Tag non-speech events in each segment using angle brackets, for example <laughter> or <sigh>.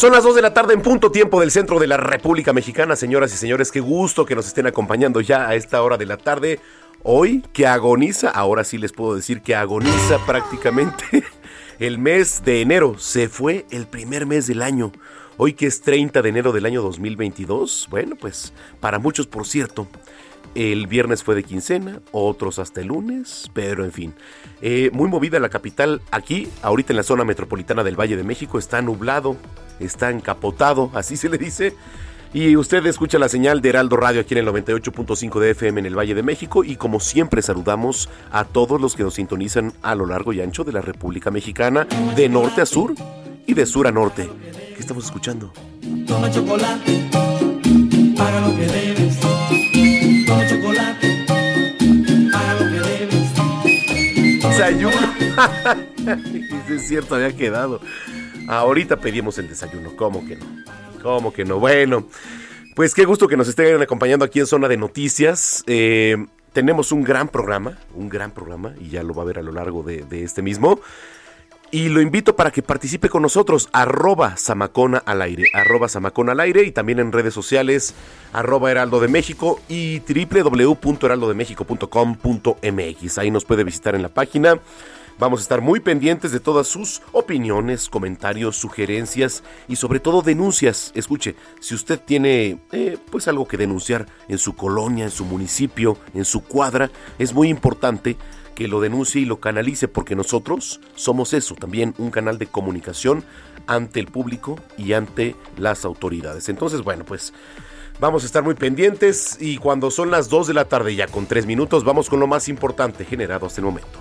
Son las 2 de la tarde en punto tiempo del centro de la República Mexicana, señoras y señores. Qué gusto que nos estén acompañando ya a esta hora de la tarde. Hoy que agoniza, ahora sí les puedo decir que agoniza <laughs> prácticamente el mes de enero. Se fue el primer mes del año. Hoy que es 30 de enero del año 2022. Bueno, pues para muchos, por cierto, el viernes fue de quincena, otros hasta el lunes, pero en fin. Eh, muy movida la capital aquí, ahorita en la zona metropolitana del Valle de México, está nublado, está encapotado, <laughs> así se le dice. Y usted escucha la señal de Heraldo Radio aquí en el 98.5 de FM en el Valle de México y como siempre saludamos a todos los que nos sintonizan a lo largo y ancho de la República Mexicana, de norte a sur y de sur a norte. ¿Qué estamos escuchando? Toma chocolate, paga lo que debes. Desayuno. <laughs> Es cierto, había quedado. Ahorita pedimos el desayuno, ¿cómo que no? ¿Cómo que no? Bueno, pues qué gusto que nos estén acompañando aquí en Zona de Noticias. Eh, tenemos un gran programa, un gran programa, y ya lo va a ver a lo largo de este mismo. Y lo invito para que participe con nosotros, arroba Samacona al aire, arroba Samacona al aire y también en redes sociales, arroba Heraldo de México y www.heraldodemexico.com.mx. Ahí nos puede visitar en la página. Vamos a estar muy pendientes de todas sus opiniones, comentarios, sugerencias y sobre todo denuncias. Escuche, si usted tiene eh, pues algo que denunciar en su colonia, en su municipio, en su cuadra, es muy importante que lo denuncie y lo canalice porque nosotros somos eso, también un canal de comunicación ante el público y ante las autoridades. Entonces, bueno, pues vamos a estar muy pendientes y cuando son las 2 de la tarde ya con 3 minutos vamos con lo más importante generado hasta el momento.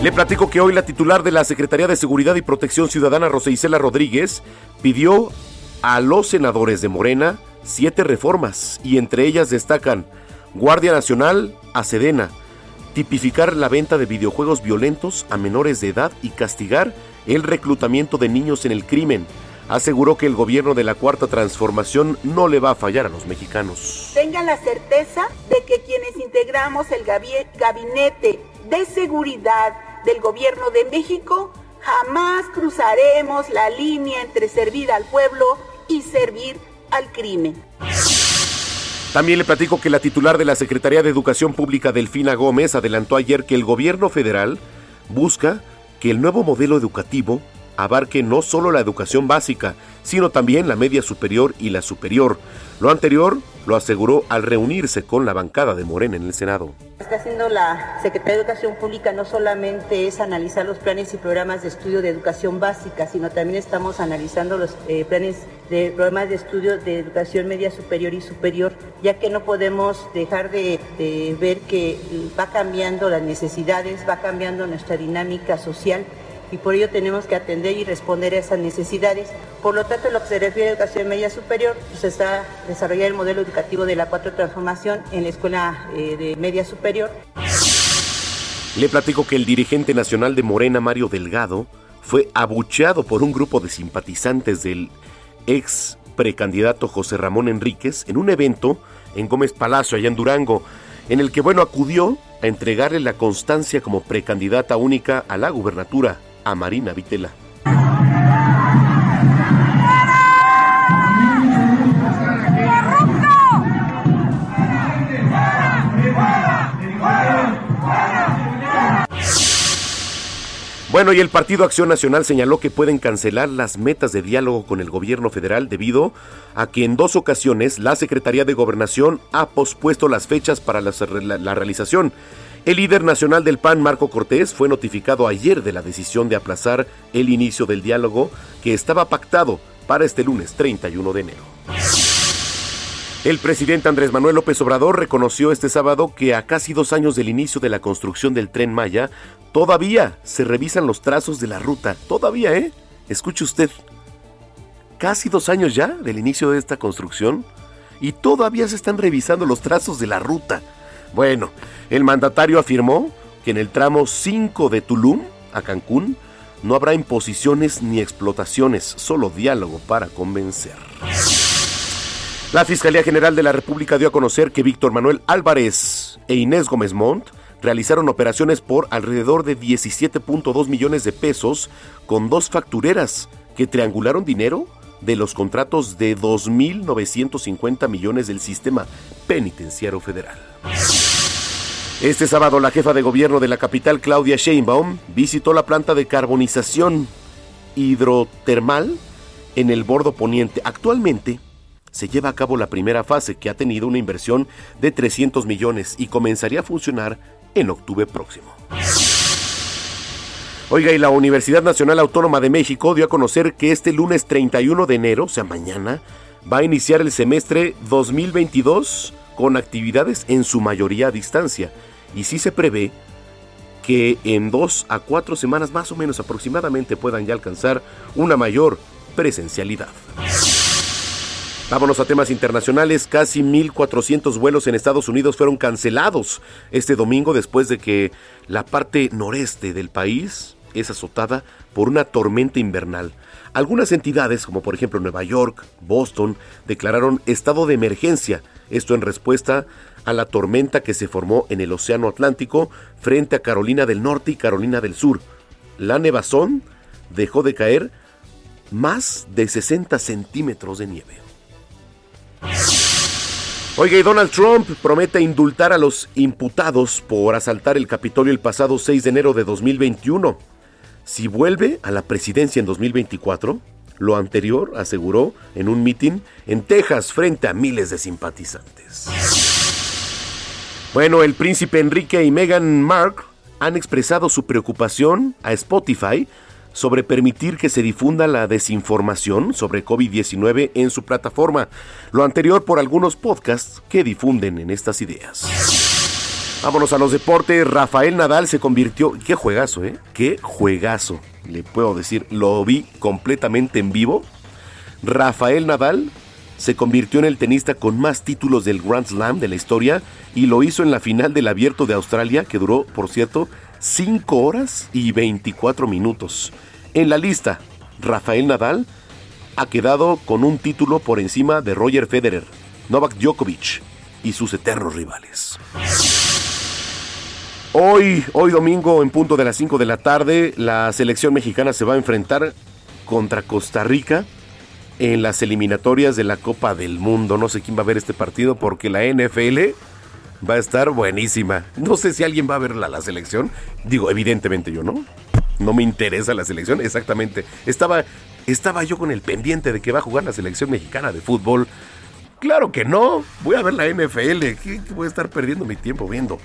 Le platico que hoy la titular de la Secretaría de Seguridad y Protección Ciudadana, Rosa Isela Rodríguez, pidió a los senadores de Morena siete reformas y entre ellas destacan Guardia Nacional a Sedena, tipificar la venta de videojuegos violentos a menores de edad y castigar el reclutamiento de niños en el crimen. Aseguró que el gobierno de la Cuarta Transformación no le va a fallar a los mexicanos. Tengan la certeza de que quienes integramos el gabi- gabinete de seguridad del gobierno de México jamás cruzaremos la línea entre servir al pueblo y servir al crimen. También le platico que la titular de la Secretaría de Educación Pública, Delfina Gómez, adelantó ayer que el gobierno federal busca que el nuevo modelo educativo abarque no solo la educación básica, sino también la media superior y la superior. Lo anterior lo aseguró al reunirse con la bancada de Morena en el Senado. está haciendo la Secretaría de Educación Pública no solamente es analizar los planes y programas de estudio de educación básica, sino también estamos analizando los eh, planes de programas de estudio de educación media superior y superior, ya que no podemos dejar de, de ver que va cambiando las necesidades, va cambiando nuestra dinámica social y por ello tenemos que atender y responder a esas necesidades. Por lo tanto, en lo que se refiere a educación media superior, se está desarrollando el modelo educativo de la cuatro transformación en la escuela eh, de media superior. Le platico que el dirigente nacional de Morena, Mario Delgado, fue abucheado por un grupo de simpatizantes del ex precandidato José Ramón Enríquez en un evento en Gómez Palacio, allá en Durango, en el que, bueno, acudió a entregarle la constancia como precandidata única a la gubernatura a Marina Vitela. Bueno, y el Partido Acción Nacional señaló que pueden cancelar las metas de diálogo con el gobierno federal debido a que en dos ocasiones la Secretaría de Gobernación ha pospuesto las fechas para la, la- realización. El líder nacional del PAN, Marco Cortés, fue notificado ayer de la decisión de aplazar el inicio del diálogo que estaba pactado para este lunes 31 de enero. El presidente Andrés Manuel López Obrador reconoció este sábado que a casi dos años del inicio de la construcción del tren Maya, todavía se revisan los trazos de la ruta. Todavía, ¿eh? Escuche usted. Casi dos años ya del inicio de esta construcción y todavía se están revisando los trazos de la ruta. Bueno, el mandatario afirmó que en el tramo 5 de Tulum a Cancún no habrá imposiciones ni explotaciones, solo diálogo para convencer. La Fiscalía General de la República dio a conocer que Víctor Manuel Álvarez e Inés Gómez Montt realizaron operaciones por alrededor de 17.2 millones de pesos con dos factureras que triangularon dinero de los contratos de 2.950 millones del sistema penitenciario federal. Este sábado la jefa de gobierno de la capital, Claudia Sheinbaum, visitó la planta de carbonización hidrotermal en el bordo poniente. Actualmente se lleva a cabo la primera fase que ha tenido una inversión de 300 millones y comenzaría a funcionar en octubre próximo. Oiga, y la Universidad Nacional Autónoma de México dio a conocer que este lunes 31 de enero, o sea, mañana, va a iniciar el semestre 2022 con actividades en su mayoría a distancia. Y sí se prevé que en dos a cuatro semanas más o menos aproximadamente puedan ya alcanzar una mayor presencialidad. Vámonos a temas internacionales. Casi 1.400 vuelos en Estados Unidos fueron cancelados este domingo después de que la parte noreste del país es azotada por una tormenta invernal. Algunas entidades, como por ejemplo Nueva York, Boston, declararon estado de emergencia, esto en respuesta a la tormenta que se formó en el Océano Atlántico frente a Carolina del Norte y Carolina del Sur. La nevazón dejó de caer más de 60 centímetros de nieve. Oiga, y Donald Trump promete indultar a los imputados por asaltar el Capitolio el pasado 6 de enero de 2021. Si vuelve a la presidencia en 2024, lo anterior aseguró en un mitin en Texas frente a miles de simpatizantes. Bueno, el príncipe Enrique y Meghan Markle han expresado su preocupación a Spotify sobre permitir que se difunda la desinformación sobre COVID-19 en su plataforma, lo anterior por algunos podcasts que difunden en estas ideas. Vámonos a los deportes. Rafael Nadal se convirtió. Qué juegazo, ¿eh? Qué juegazo. Le puedo decir, lo vi completamente en vivo. Rafael Nadal se convirtió en el tenista con más títulos del Grand Slam de la historia y lo hizo en la final del Abierto de Australia, que duró, por cierto, 5 horas y 24 minutos. En la lista, Rafael Nadal ha quedado con un título por encima de Roger Federer, Novak Djokovic y sus eternos rivales. Hoy, hoy domingo en punto de las 5 de la tarde, la selección mexicana se va a enfrentar contra Costa Rica en las eliminatorias de la Copa del Mundo. No sé quién va a ver este partido porque la NFL va a estar buenísima. No sé si alguien va a ver la, selección. Digo, evidentemente yo no. No me interesa la selección, exactamente. Estaba, estaba yo con el pendiente de que va a jugar la selección mexicana de fútbol. Claro que no. Voy a ver la NFL. ¿Qué, qué voy a estar perdiendo mi tiempo viendo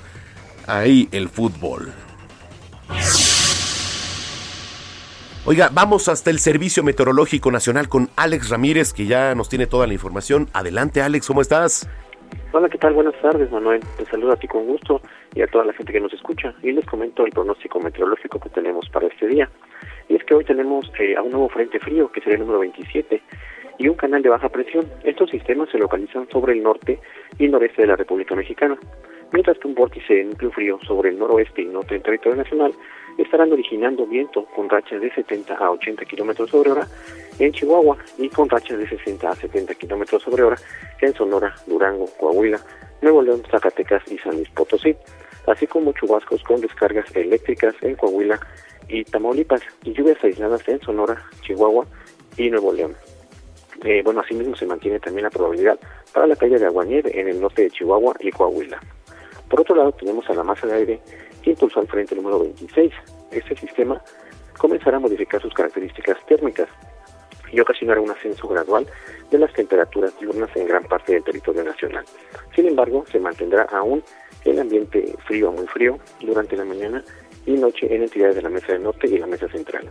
ahí el fútbol? Oiga, vamos hasta el Servicio Meteorológico Nacional con Alex Ramírez, que ya nos tiene toda la información. Adelante, Alex, ¿cómo estás? Hola, ¿qué tal? Buenas tardes, Manuel. Te saludo a ti con gusto y a toda la gente que nos escucha. Y les comento el pronóstico meteorológico que tenemos para este día. Y es que hoy tenemos eh, a un nuevo frente frío, que sería el número 27, y un canal de baja presión. Estos sistemas se localizan sobre el norte y noreste de la República Mexicana, mientras que un vórtice de núcleo frío sobre el noroeste y norte del territorio nacional estarán originando viento con rachas de 70 a 80 kilómetros sobre hora en Chihuahua y con rachas de 60 a 70 kilómetros sobre hora en Sonora, Durango, Coahuila, Nuevo León, Zacatecas y San Luis Potosí, así como chubascos con descargas eléctricas en Coahuila y Tamaulipas y lluvias aisladas en Sonora, Chihuahua y Nuevo León. Eh, bueno, asimismo se mantiene también la probabilidad para la caída de aguanieve en el norte de Chihuahua y Coahuila. Por otro lado, tenemos a la masa de aire que impulsó al frente número 26. Este sistema comenzará a modificar sus características térmicas y ocasionará un ascenso gradual de las temperaturas diurnas en gran parte del territorio nacional. Sin embargo, se mantendrá aún el ambiente frío muy frío durante la mañana y noche en entidades de la mesa del norte y la mesa central.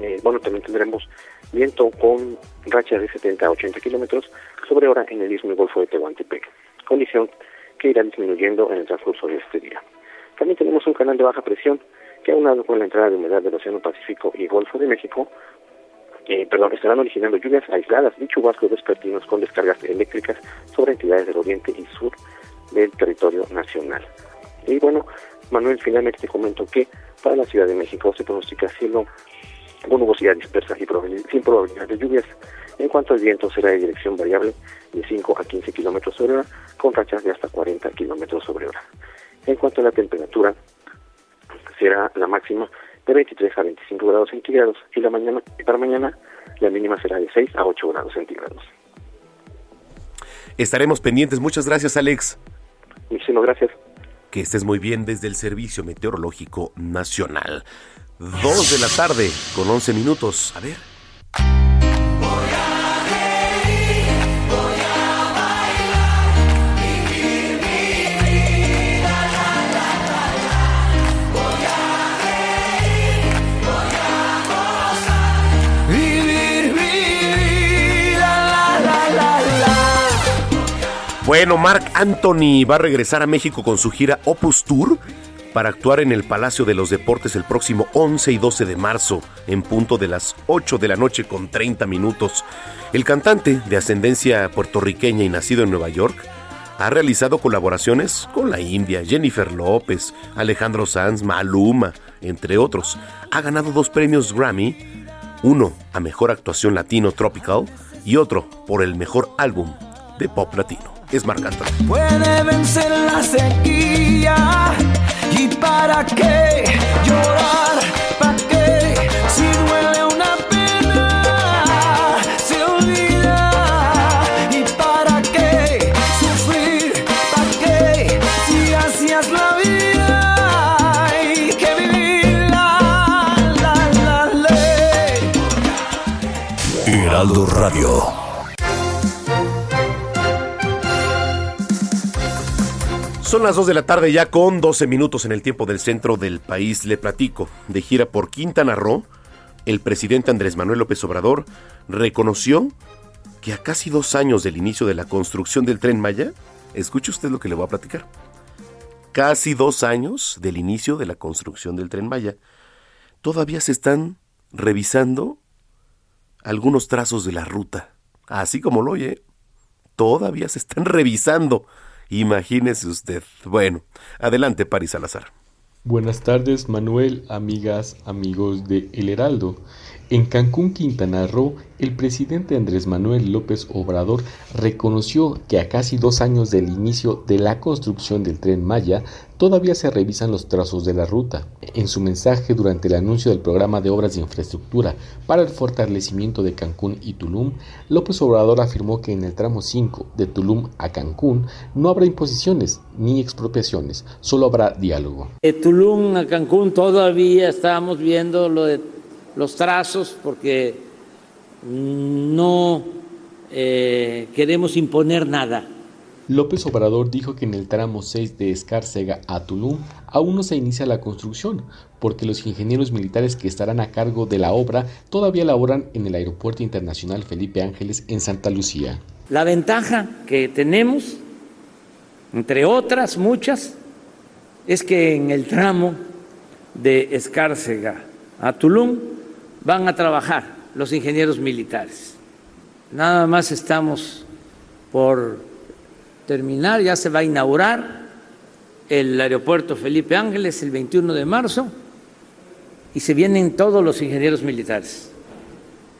Eh, bueno, también tendremos viento con rachas de 70 a 80 kilómetros sobre hora en el istmo y golfo de Tehuantepec, condición que irá disminuyendo en el transcurso de este día. También tenemos un canal de baja presión que aunado con la entrada de humedad del Océano Pacífico y Golfo de México, eh, perdón, estarán originando lluvias aisladas y chubascos vespertinos con descargas eléctricas sobre entidades del oriente y sur del territorio nacional. Y bueno, Manuel, finalmente te comento que para la Ciudad de México se pronostica cielo con nubosidad dispersa y sin probabilidad de lluvias. En cuanto al viento, será de dirección variable de 5 a 15 kilómetros sobre hora, con rachas de hasta 40 kilómetros sobre hora. En cuanto a la temperatura, será la máxima de 23 a 25 grados centígrados y la mañana y para mañana la mínima será de 6 a 8 grados centígrados. Estaremos pendientes. Muchas gracias, Alex. Muchísimas gracias. Que estés muy bien desde el Servicio Meteorológico Nacional. 2 de la tarde con 11 minutos. A ver. Bueno, Mark Anthony va a regresar a México con su gira Opus Tour para actuar en el Palacio de los Deportes el próximo 11 y 12 de marzo, en punto de las 8 de la noche con 30 minutos. El cantante, de ascendencia puertorriqueña y nacido en Nueva York, ha realizado colaboraciones con la India, Jennifer López, Alejandro Sanz, Maluma, entre otros. Ha ganado dos premios Grammy, uno a Mejor Actuación Latino Tropical y otro por el Mejor Álbum de Pop Latino es Marc Puede vencer la sequía y para qué llorar, para qué si duele una pena se olvida y para qué sufrir, para qué si hacías la vida hay que vivir. La, la, la ley. Heraldo Radio. Son las 2 de la tarde ya con 12 minutos en el tiempo del centro del país. Le platico. De gira por Quintana Roo, el presidente Andrés Manuel López Obrador reconoció que a casi dos años del inicio de la construcción del tren Maya, escuche usted lo que le voy a platicar. Casi dos años del inicio de la construcción del tren Maya, todavía se están revisando algunos trazos de la ruta. Así como lo oye, todavía se están revisando Imagínese usted. Bueno, adelante, Paris Salazar. Buenas tardes, Manuel, amigas, amigos de El Heraldo. En Cancún, Quintana Roo, el presidente Andrés Manuel López Obrador reconoció que a casi dos años del inicio de la construcción del tren Maya, todavía se revisan los trazos de la ruta. En su mensaje durante el anuncio del programa de obras de infraestructura para el fortalecimiento de Cancún y Tulum, López Obrador afirmó que en el tramo 5 de Tulum a Cancún no habrá imposiciones ni expropiaciones, solo habrá diálogo. De Tulum a Cancún todavía estamos viendo lo de los trazos porque no eh, queremos imponer nada. López Obrador dijo que en el tramo 6 de Escárcega a Tulum aún no se inicia la construcción, porque los ingenieros militares que estarán a cargo de la obra todavía laboran en el Aeropuerto Internacional Felipe Ángeles en Santa Lucía. La ventaja que tenemos, entre otras muchas, es que en el tramo de Escárcega a Tulum van a trabajar los ingenieros militares. Nada más estamos por terminar, ya se va a inaugurar el aeropuerto Felipe Ángeles el 21 de marzo y se vienen todos los ingenieros militares.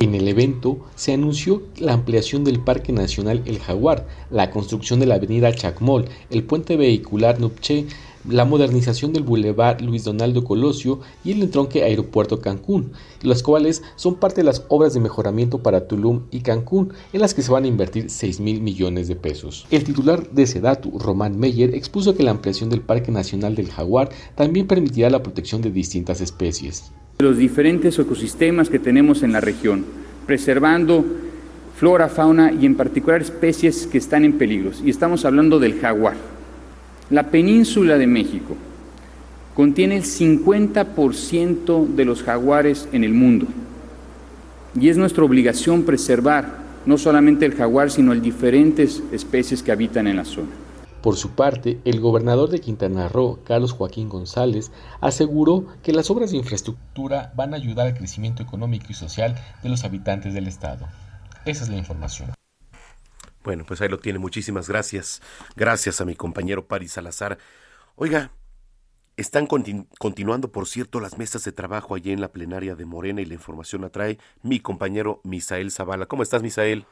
En el evento se anunció la ampliación del Parque Nacional El Jaguar, la construcción de la avenida Chacmol, el puente vehicular Nupche, la modernización del Boulevard Luis Donaldo Colosio y el entronque Aeropuerto Cancún, las cuales son parte de las obras de mejoramiento para Tulum y Cancún, en las que se van a invertir 6 mil millones de pesos. El titular de Sedatu, Román Meyer, expuso que la ampliación del Parque Nacional del Jaguar también permitirá la protección de distintas especies. los diferentes ecosistemas que tenemos en la región, preservando flora, fauna y en particular especies que están en peligro. Y estamos hablando del jaguar. La península de México contiene el 50% de los jaguares en el mundo. Y es nuestra obligación preservar no solamente el jaguar, sino el diferentes especies que habitan en la zona. Por su parte, el gobernador de Quintana Roo, Carlos Joaquín González, aseguró que las obras de infraestructura van a ayudar al crecimiento económico y social de los habitantes del estado. Esa es la información. Bueno, pues ahí lo tiene. Muchísimas gracias. Gracias a mi compañero Paris Salazar. Oiga, están continuando, por cierto, las mesas de trabajo allí en la plenaria de Morena y la información la trae mi compañero Misael Zavala. ¿Cómo estás, Misael?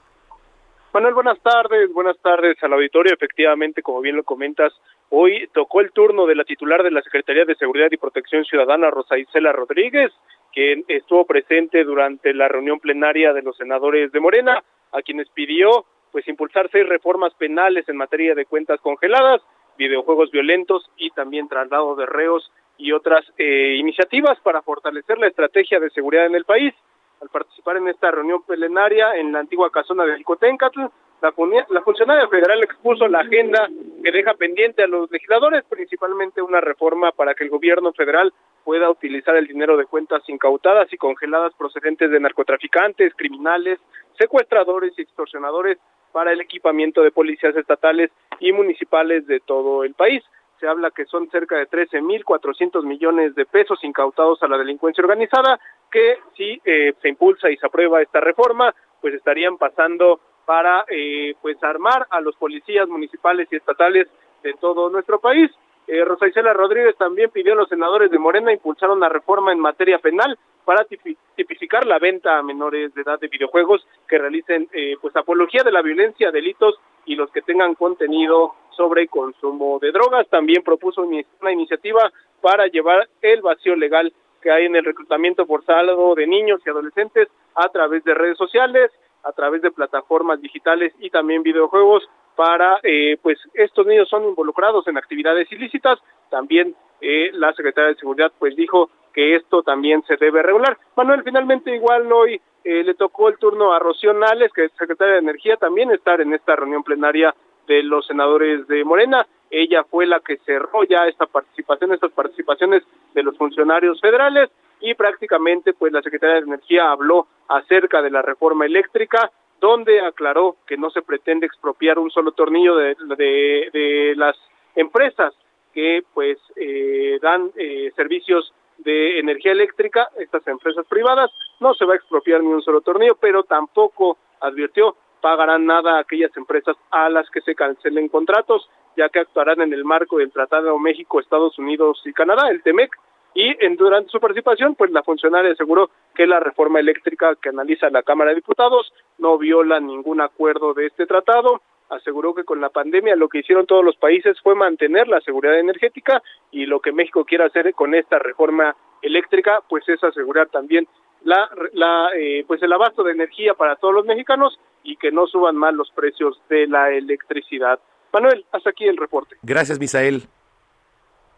Manuel, buenas tardes, buenas tardes al auditorio. Efectivamente, como bien lo comentas, hoy tocó el turno de la titular de la Secretaría de Seguridad y Protección Ciudadana, Rosa Isela Rodríguez, quien estuvo presente durante la reunión plenaria de los senadores de Morena, a quienes pidió pues impulsar seis reformas penales en materia de cuentas congeladas, videojuegos violentos y también traslado de reos y otras eh, iniciativas para fortalecer la estrategia de seguridad en el país. Al participar en esta reunión plenaria en la antigua casona de Jicoténcatl, la, la funcionaria federal expuso la agenda que deja pendiente a los legisladores, principalmente una reforma para que el gobierno federal pueda utilizar el dinero de cuentas incautadas y congeladas procedentes de narcotraficantes, criminales, secuestradores y extorsionadores para el equipamiento de policías estatales y municipales de todo el país se habla que son cerca de 13.400 millones de pesos incautados a la delincuencia organizada, que si eh, se impulsa y se aprueba esta reforma, pues estarían pasando para eh, pues armar a los policías municipales y estatales de todo nuestro país. Eh, Rosa Isela Rodríguez también pidió a los senadores de Morena impulsar una reforma en materia penal para tipificar la venta a menores de edad de videojuegos que realicen eh, pues apología de la violencia, delitos y los que tengan contenido sobre consumo de drogas. También propuso una iniciativa para llevar el vacío legal que hay en el reclutamiento forzado de niños y adolescentes a través de redes sociales, a través de plataformas digitales y también videojuegos para eh, pues estos niños son involucrados en actividades ilícitas. También eh, la secretaria de seguridad pues dijo que esto también se debe regular. Manuel finalmente igual hoy eh, le tocó el turno a Rocío Nales que es secretaria de energía también estar en esta reunión plenaria de los senadores de Morena. Ella fue la que cerró ya esta participación estas participaciones de los funcionarios federales y prácticamente pues la secretaria de energía habló acerca de la reforma eléctrica donde aclaró que no se pretende expropiar un solo tornillo de, las empresas que pues eh, dan eh, servicios de energía eléctrica, estas empresas privadas, no se va a expropiar ni un solo tornillo, pero tampoco advirtió pagarán nada a aquellas empresas a las que se cancelen contratos, ya que actuarán en el marco del Tratado México, Estados Unidos y Canadá, el TEMEC, y en, durante su participación, pues la funcionaria aseguró que la reforma eléctrica que analiza la Cámara de Diputados no viola ningún acuerdo de este tratado. Aseguró que con la pandemia lo que hicieron todos los países fue mantener la seguridad energética y lo que México quiere hacer con esta reforma eléctrica, pues es asegurar también la, la eh, pues el abasto de energía para todos los mexicanos y que no suban más los precios de la electricidad. Manuel, hasta aquí el reporte. Gracias, Misael.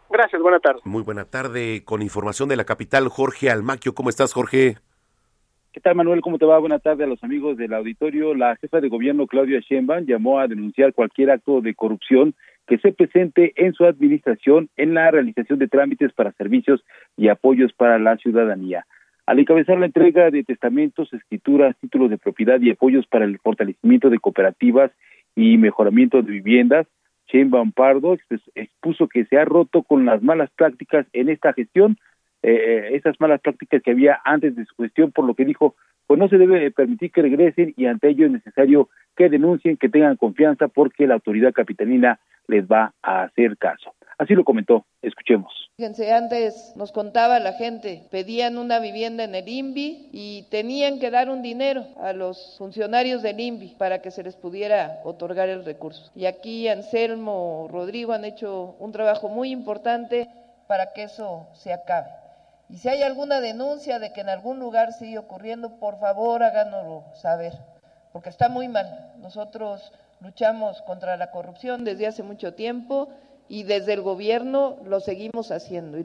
Gracias, buena tarde. Muy buena tarde. Con información de la capital, Jorge Almaquio. ¿Cómo estás, Jorge? ¿Qué tal, Manuel? ¿Cómo te va? Buena tarde a los amigos del auditorio. La jefa de gobierno, Claudia Sheinbaum, llamó a denunciar cualquier acto de corrupción que se presente en su administración en la realización de trámites para servicios y apoyos para la ciudadanía. Al encabezar la entrega de testamentos, escrituras, títulos de propiedad y apoyos para el fortalecimiento de cooperativas y mejoramiento de viviendas, Sheinbaum Pardo expuso que se ha roto con las malas prácticas en esta gestión, eh, eh, esas malas prácticas que había antes de su gestión, por lo que dijo, pues no se debe permitir que regresen y ante ello es necesario que denuncien, que tengan confianza porque la autoridad capitalina les va a hacer caso. Así lo comentó, escuchemos. Fíjense, antes nos contaba la gente, pedían una vivienda en el INVI y tenían que dar un dinero a los funcionarios del INVI para que se les pudiera otorgar el recurso. Y aquí Anselmo, Rodrigo han hecho un trabajo muy importante para que eso se acabe. Y si hay alguna denuncia de que en algún lugar sigue ocurriendo, por favor háganoslo saber, porque está muy mal. Nosotros luchamos contra la corrupción desde hace mucho tiempo y desde el gobierno lo seguimos haciendo.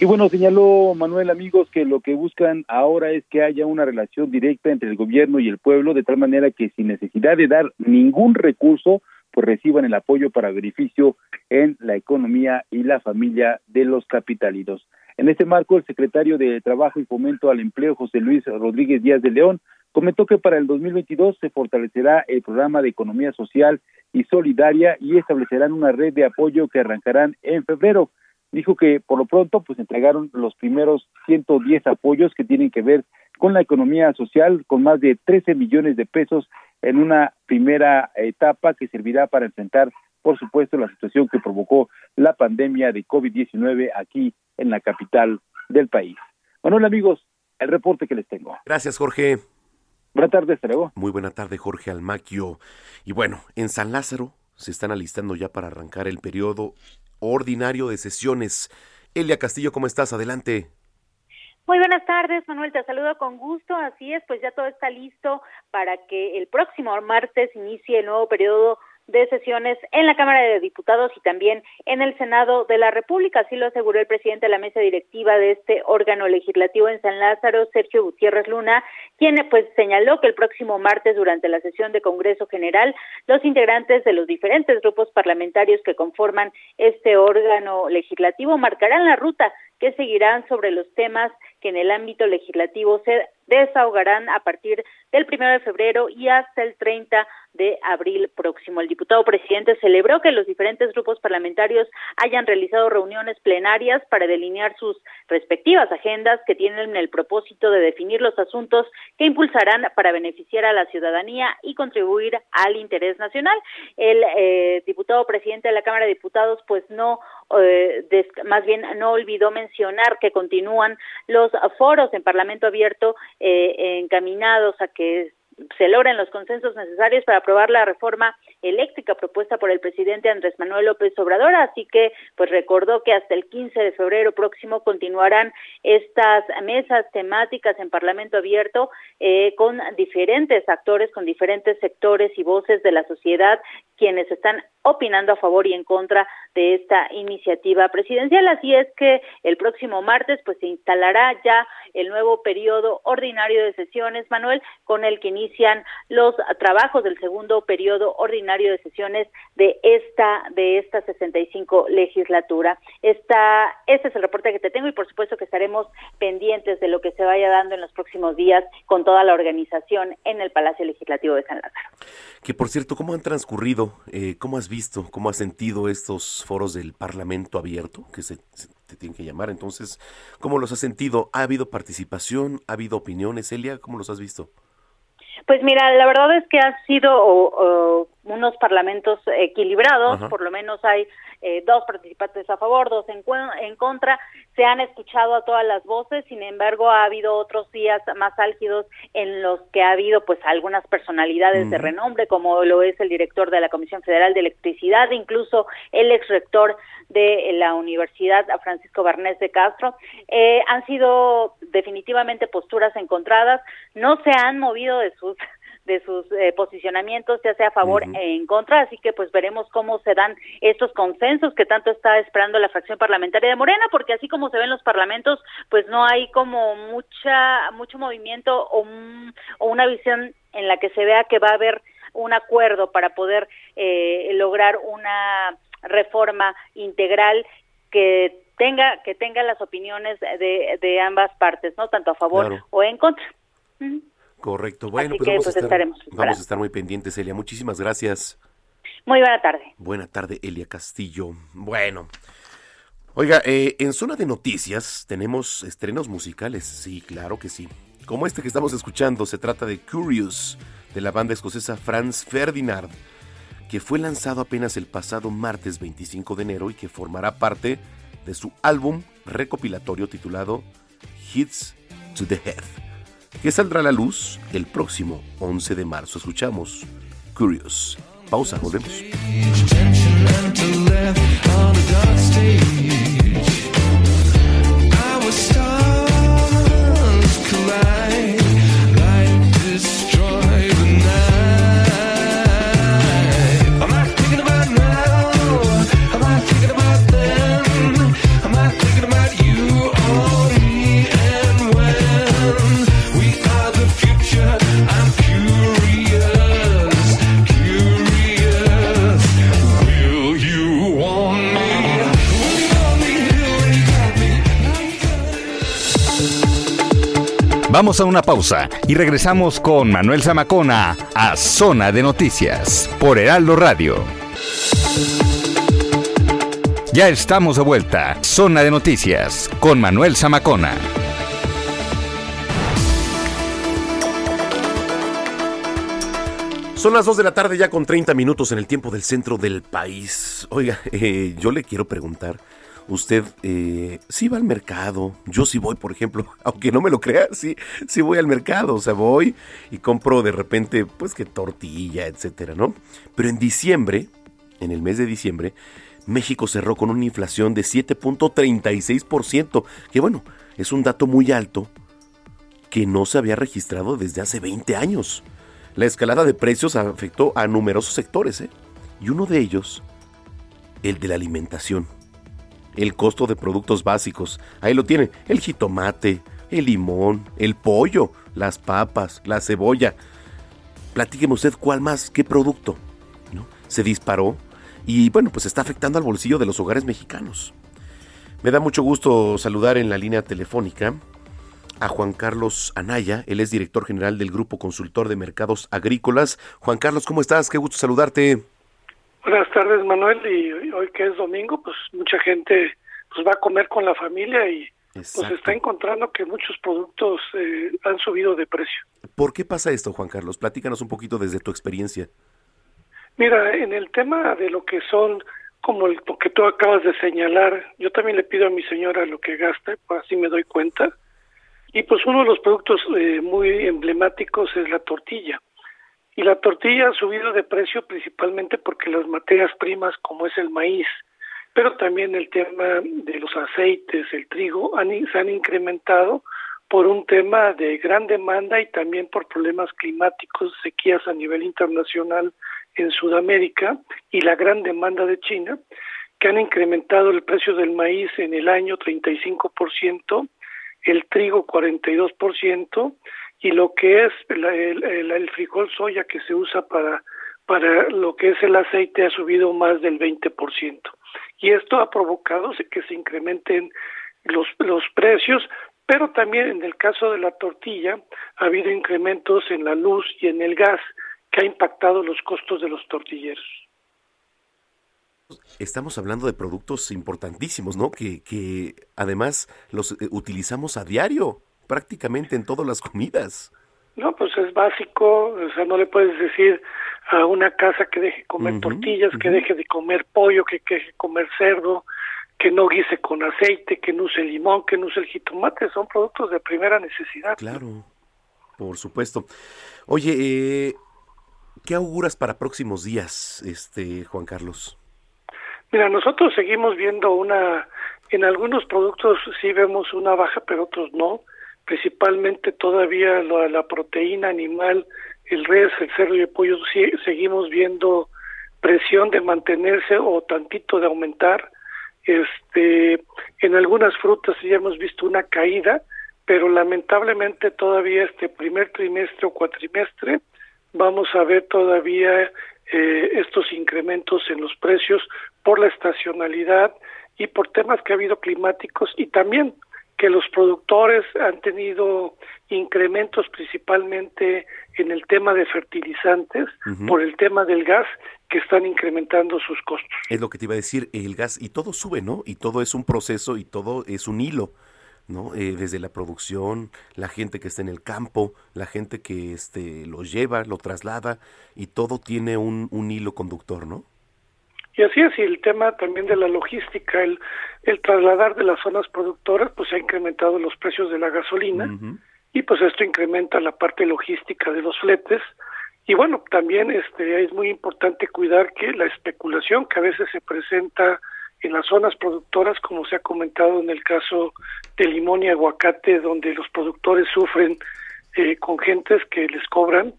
Y bueno, señaló Manuel, amigos, que lo que buscan ahora es que haya una relación directa entre el gobierno y el pueblo, de tal manera que sin necesidad de dar ningún recurso, pues reciban el apoyo para beneficio en la economía y la familia de los capitalinos. En este marco, el secretario de Trabajo y Fomento al Empleo, José Luis Rodríguez Díaz de León, comentó que para el 2022 se fortalecerá el programa de economía social y solidaria y establecerán una red de apoyo que arrancarán en febrero. Dijo que por lo pronto pues entregaron los primeros 110 apoyos que tienen que ver con la economía social con más de 13 millones de pesos en una primera etapa que servirá para enfrentar por supuesto la situación que provocó la pandemia de COVID-19 aquí en la capital del país. Bueno, amigos, el reporte que les tengo. Gracias, Jorge. Buenas tardes, hasta luego. Muy buena tarde, Jorge Almaquio. Y bueno, en San Lázaro se están alistando ya para arrancar el periodo ordinario de sesiones. Elia Castillo, ¿cómo estás? Adelante. Muy buenas tardes, Manuel, te saludo con gusto. Así es, pues ya todo está listo para que el próximo martes inicie el nuevo periodo de sesiones en la Cámara de Diputados y también en el Senado de la República. Así lo aseguró el presidente de la mesa directiva de este órgano legislativo en San Lázaro, Sergio Gutiérrez Luna, quien pues señaló que el próximo martes durante la sesión de Congreso General los integrantes de los diferentes grupos parlamentarios que conforman este órgano legislativo marcarán la ruta que seguirán sobre los temas que en el ámbito legislativo se desahogarán a partir del primero de febrero y hasta el 30 de abril próximo. El diputado presidente celebró que los diferentes grupos parlamentarios hayan realizado reuniones plenarias para delinear sus respectivas agendas que tienen el propósito de definir los asuntos que impulsarán para beneficiar a la ciudadanía y contribuir al interés nacional. El eh, diputado presidente de la Cámara de Diputados pues no eh, más bien no olvidó mencionar que continúan los foros en Parlamento Abierto eh, encaminados a que se logren los consensos necesarios para aprobar la reforma eléctrica propuesta por el presidente Andrés Manuel López Obrador, así que pues recordó que hasta el 15 de febrero próximo continuarán estas mesas temáticas en Parlamento abierto eh, con diferentes actores, con diferentes sectores y voces de la sociedad quienes están opinando a favor y en contra de esta iniciativa presidencial. Así es que el próximo martes pues se instalará ya el nuevo periodo ordinario de sesiones, Manuel, con el que inician los trabajos del segundo periodo ordinario de sesiones de esta de esta 65 legislatura. Esta este es el reporte que te tengo y por supuesto que estaremos pendientes de lo que se vaya dando en los próximos días con toda la organización en el Palacio Legislativo de San Lázaro. Que por cierto, ¿cómo han transcurrido? Eh, ¿Cómo has visto, cómo has sentido estos foros del Parlamento abierto que se, te tienen que llamar? Entonces, ¿cómo los has sentido? ¿Ha habido participación? ¿Ha habido opiniones, Elia? ¿Cómo los has visto? Pues mira, la verdad es que ha sido unos parlamentos equilibrados, por lo menos hay eh, dos participantes a favor, dos en, en contra, se han escuchado a todas las voces, sin embargo ha habido otros días más álgidos en los que ha habido pues algunas personalidades de renombre, como lo es el director de la Comisión Federal de Electricidad, incluso el ex rector de la Universidad Francisco Barnés de Castro, eh, han sido definitivamente posturas encontradas, no se han movido de sus de sus eh, posicionamientos, ya sea a favor e en contra, así que pues veremos cómo se dan estos consensos que tanto está esperando la fracción parlamentaria de Morena, porque así como se ven los parlamentos, pues no hay como mucha mucho movimiento o, o una visión en la que se vea que va a haber un acuerdo para poder eh, lograr una reforma integral que tenga que tenga las opiniones de, de ambas partes, no tanto a favor o en contra. Correcto. Bueno, pues, vamos, a pues, estar, vamos a estar muy pendientes, Elia. Muchísimas gracias. Muy buena tarde. Buena tarde, Elia Castillo. Bueno. Oiga, eh, en zona de noticias tenemos estrenos musicales. Sí, claro que sí. Como este que estamos escuchando, se trata de Curious, de la banda escocesa Franz Ferdinand, que fue lanzado apenas el pasado martes 25 de enero y que formará parte de su álbum recopilatorio titulado Hits to the Head que saldrá a la luz el próximo 11 de marzo. Escuchamos Curious. Pausa, volvemos. Vamos a una pausa y regresamos con Manuel Zamacona a Zona de Noticias por Heraldo Radio. Ya estamos de vuelta. Zona de Noticias con Manuel Zamacona. Son las 2 de la tarde ya con 30 minutos en el tiempo del centro del país. Oiga, eh, yo le quiero preguntar, usted eh, sí va al mercado, yo sí voy, por ejemplo, <laughs> aunque no me lo crea, sí, sí voy al mercado, o sea, voy y compro de repente, pues que tortilla, etcétera, ¿no? Pero en diciembre, en el mes de diciembre, México cerró con una inflación de 7.36%, que bueno, es un dato muy alto que no se había registrado desde hace 20 años. La escalada de precios afectó a numerosos sectores, ¿eh? y uno de ellos, el de la alimentación. El costo de productos básicos, ahí lo tiene, el jitomate, el limón, el pollo, las papas, la cebolla. Platíqueme usted cuál más, qué producto. ¿no? Se disparó y bueno, pues está afectando al bolsillo de los hogares mexicanos. Me da mucho gusto saludar en la línea telefónica a Juan Carlos Anaya. Él es director general del Grupo Consultor de Mercados Agrícolas. Juan Carlos, ¿cómo estás? Qué gusto saludarte. Buenas tardes, Manuel. Y hoy que es domingo, pues mucha gente pues va a comer con la familia y pues está encontrando que muchos productos eh, han subido de precio. ¿Por qué pasa esto, Juan Carlos? Platícanos un poquito desde tu experiencia. Mira, en el tema de lo que son como lo que tú acabas de señalar, yo también le pido a mi señora lo que gasta, pues así me doy cuenta. Y pues uno de los productos eh, muy emblemáticos es la tortilla. Y la tortilla ha subido de precio principalmente porque las materias primas como es el maíz, pero también el tema de los aceites, el trigo, han, se han incrementado por un tema de gran demanda y también por problemas climáticos, sequías a nivel internacional en Sudamérica y la gran demanda de China, que han incrementado el precio del maíz en el año 35%, el trigo 42% y lo que es el, el, el, frijol soya que se usa para, para lo que es el aceite ha subido más del 20%. Y esto ha provocado que se incrementen los, los precios, pero también en el caso de la tortilla ha habido incrementos en la luz y en el gas que ha impactado los costos de los tortilleros. Estamos hablando de productos importantísimos, ¿no? Que, que además los eh, utilizamos a diario, prácticamente en todas las comidas. No, pues es básico, o sea, no le puedes decir a una casa que deje comer tortillas, que deje de comer pollo, que, que deje comer cerdo, que no guise con aceite, que no use limón, que no use el jitomate, son productos de primera necesidad. Claro, por supuesto. Oye, eh, ¿qué auguras para próximos días, este Juan Carlos? Mira, nosotros seguimos viendo una, en algunos productos sí vemos una baja, pero otros no. Principalmente todavía la, la proteína animal, el res, el cerdo y el pollo, seguimos viendo presión de mantenerse o tantito de aumentar. Este, en algunas frutas ya hemos visto una caída, pero lamentablemente todavía este primer trimestre o cuatrimestre vamos a ver todavía eh, estos incrementos en los precios por la estacionalidad y por temas que ha habido climáticos y también que los productores han tenido incrementos principalmente en el tema de fertilizantes por el tema del gas que están incrementando sus costos. Es lo que te iba a decir, el gas y todo sube, ¿no? Y todo es un proceso y todo es un hilo. ¿no? Eh, desde la producción, la gente que está en el campo, la gente que este, lo lleva, lo traslada, y todo tiene un, un hilo conductor, ¿no? Y así es, y el tema también de la logística, el, el trasladar de las zonas productoras, pues se ha incrementado los precios de la gasolina, y pues esto incrementa la parte logística de los fletes, y bueno, también este es muy importante cuidar que la especulación que a veces se presenta en las zonas productoras, como se ha comentado en el caso de limón y aguacate, donde los productores sufren eh, con gentes que les cobran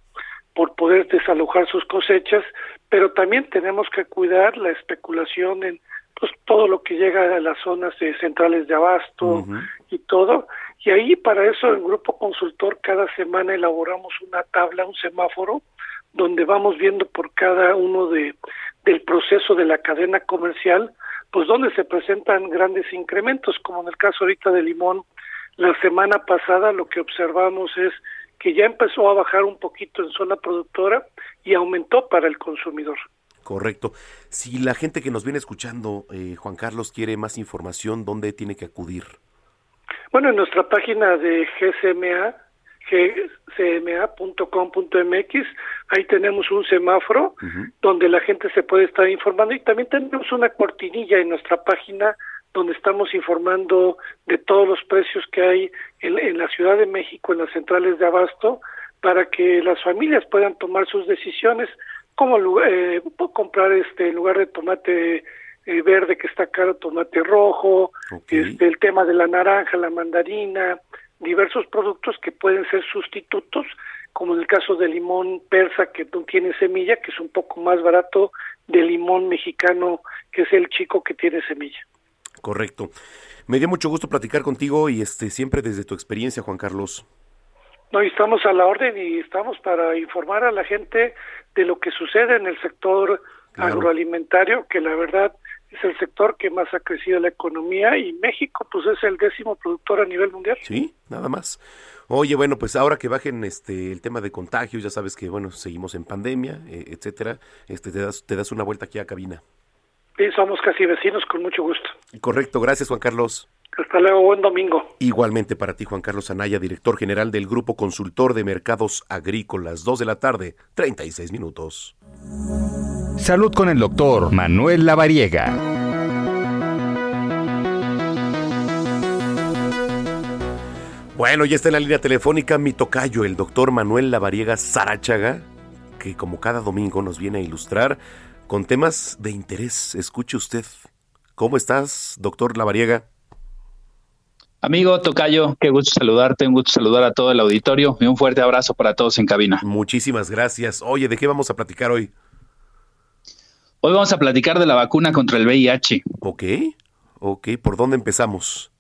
por poder desalojar sus cosechas, pero también tenemos que cuidar la especulación en pues, todo lo que llega a las zonas de centrales de abasto y todo. Y ahí para eso en Grupo Consultor cada semana elaboramos una tabla, un semáforo, donde vamos viendo por cada uno de del proceso de la cadena comercial pues donde se presentan grandes incrementos, como en el caso ahorita de limón, La semana pasada lo que observamos es que ya empezó a bajar un poquito en zona productora y aumentó para el consumidor. Correcto. Si la gente que nos viene escuchando, eh, Juan Carlos, quiere más información, ¿dónde tiene que acudir? Bueno, en nuestra página de GCMA, gcma.com.mx, ahí tenemos un semáforo donde la gente se puede estar informando y también tenemos una cortinilla en nuestra página donde estamos informando de todos los precios que hay en, la Ciudad de México, en las centrales de abasto, para que las familias puedan tomar sus decisiones, como eh, comprar este en lugar de tomate eh, verde que está caro, tomate rojo, este, el tema de la naranja, la mandarina, diversos productos que pueden ser sustitutos, como en el caso del limón persa que no tiene semilla, que es un poco más barato del limón mexicano, que es el chico que tiene semilla. Correcto. Me dio mucho gusto platicar contigo y este siempre desde tu experiencia, Juan Carlos. No, estamos a la orden y estamos para informar a la gente de lo que sucede en el sector agroalimentario, que la verdad es el sector que más ha crecido la economía y México pues es el décimo productor a nivel mundial. Sí, nada más. Oye, bueno, pues ahora que bajen este el tema de contagios, ya sabes que bueno, seguimos en pandemia, eh, etcétera, este te das te das una vuelta aquí a cabina. Sí, somos casi vecinos con mucho gusto. Correcto, gracias Juan Carlos. Hasta luego, buen domingo. Igualmente para ti, Juan Carlos Anaya, director general del Grupo Consultor de Mercados Agrícolas, 2 de la tarde, 36 minutos. Salud con el doctor Manuel Lavariega. Bueno, ya está en la línea telefónica mi tocayo, el doctor Manuel Lavariega Sarachaga, que como cada domingo nos viene a ilustrar con temas de interés. Escuche usted. ¿Cómo estás, doctor Lavariega? Amigo Tocayo, qué gusto saludarte, un gusto saludar a todo el auditorio y un fuerte abrazo para todos en cabina. Muchísimas gracias. Oye, ¿de qué vamos a platicar hoy? Hoy vamos a platicar de la vacuna contra el VIH. Ok, ok, ¿por dónde empezamos?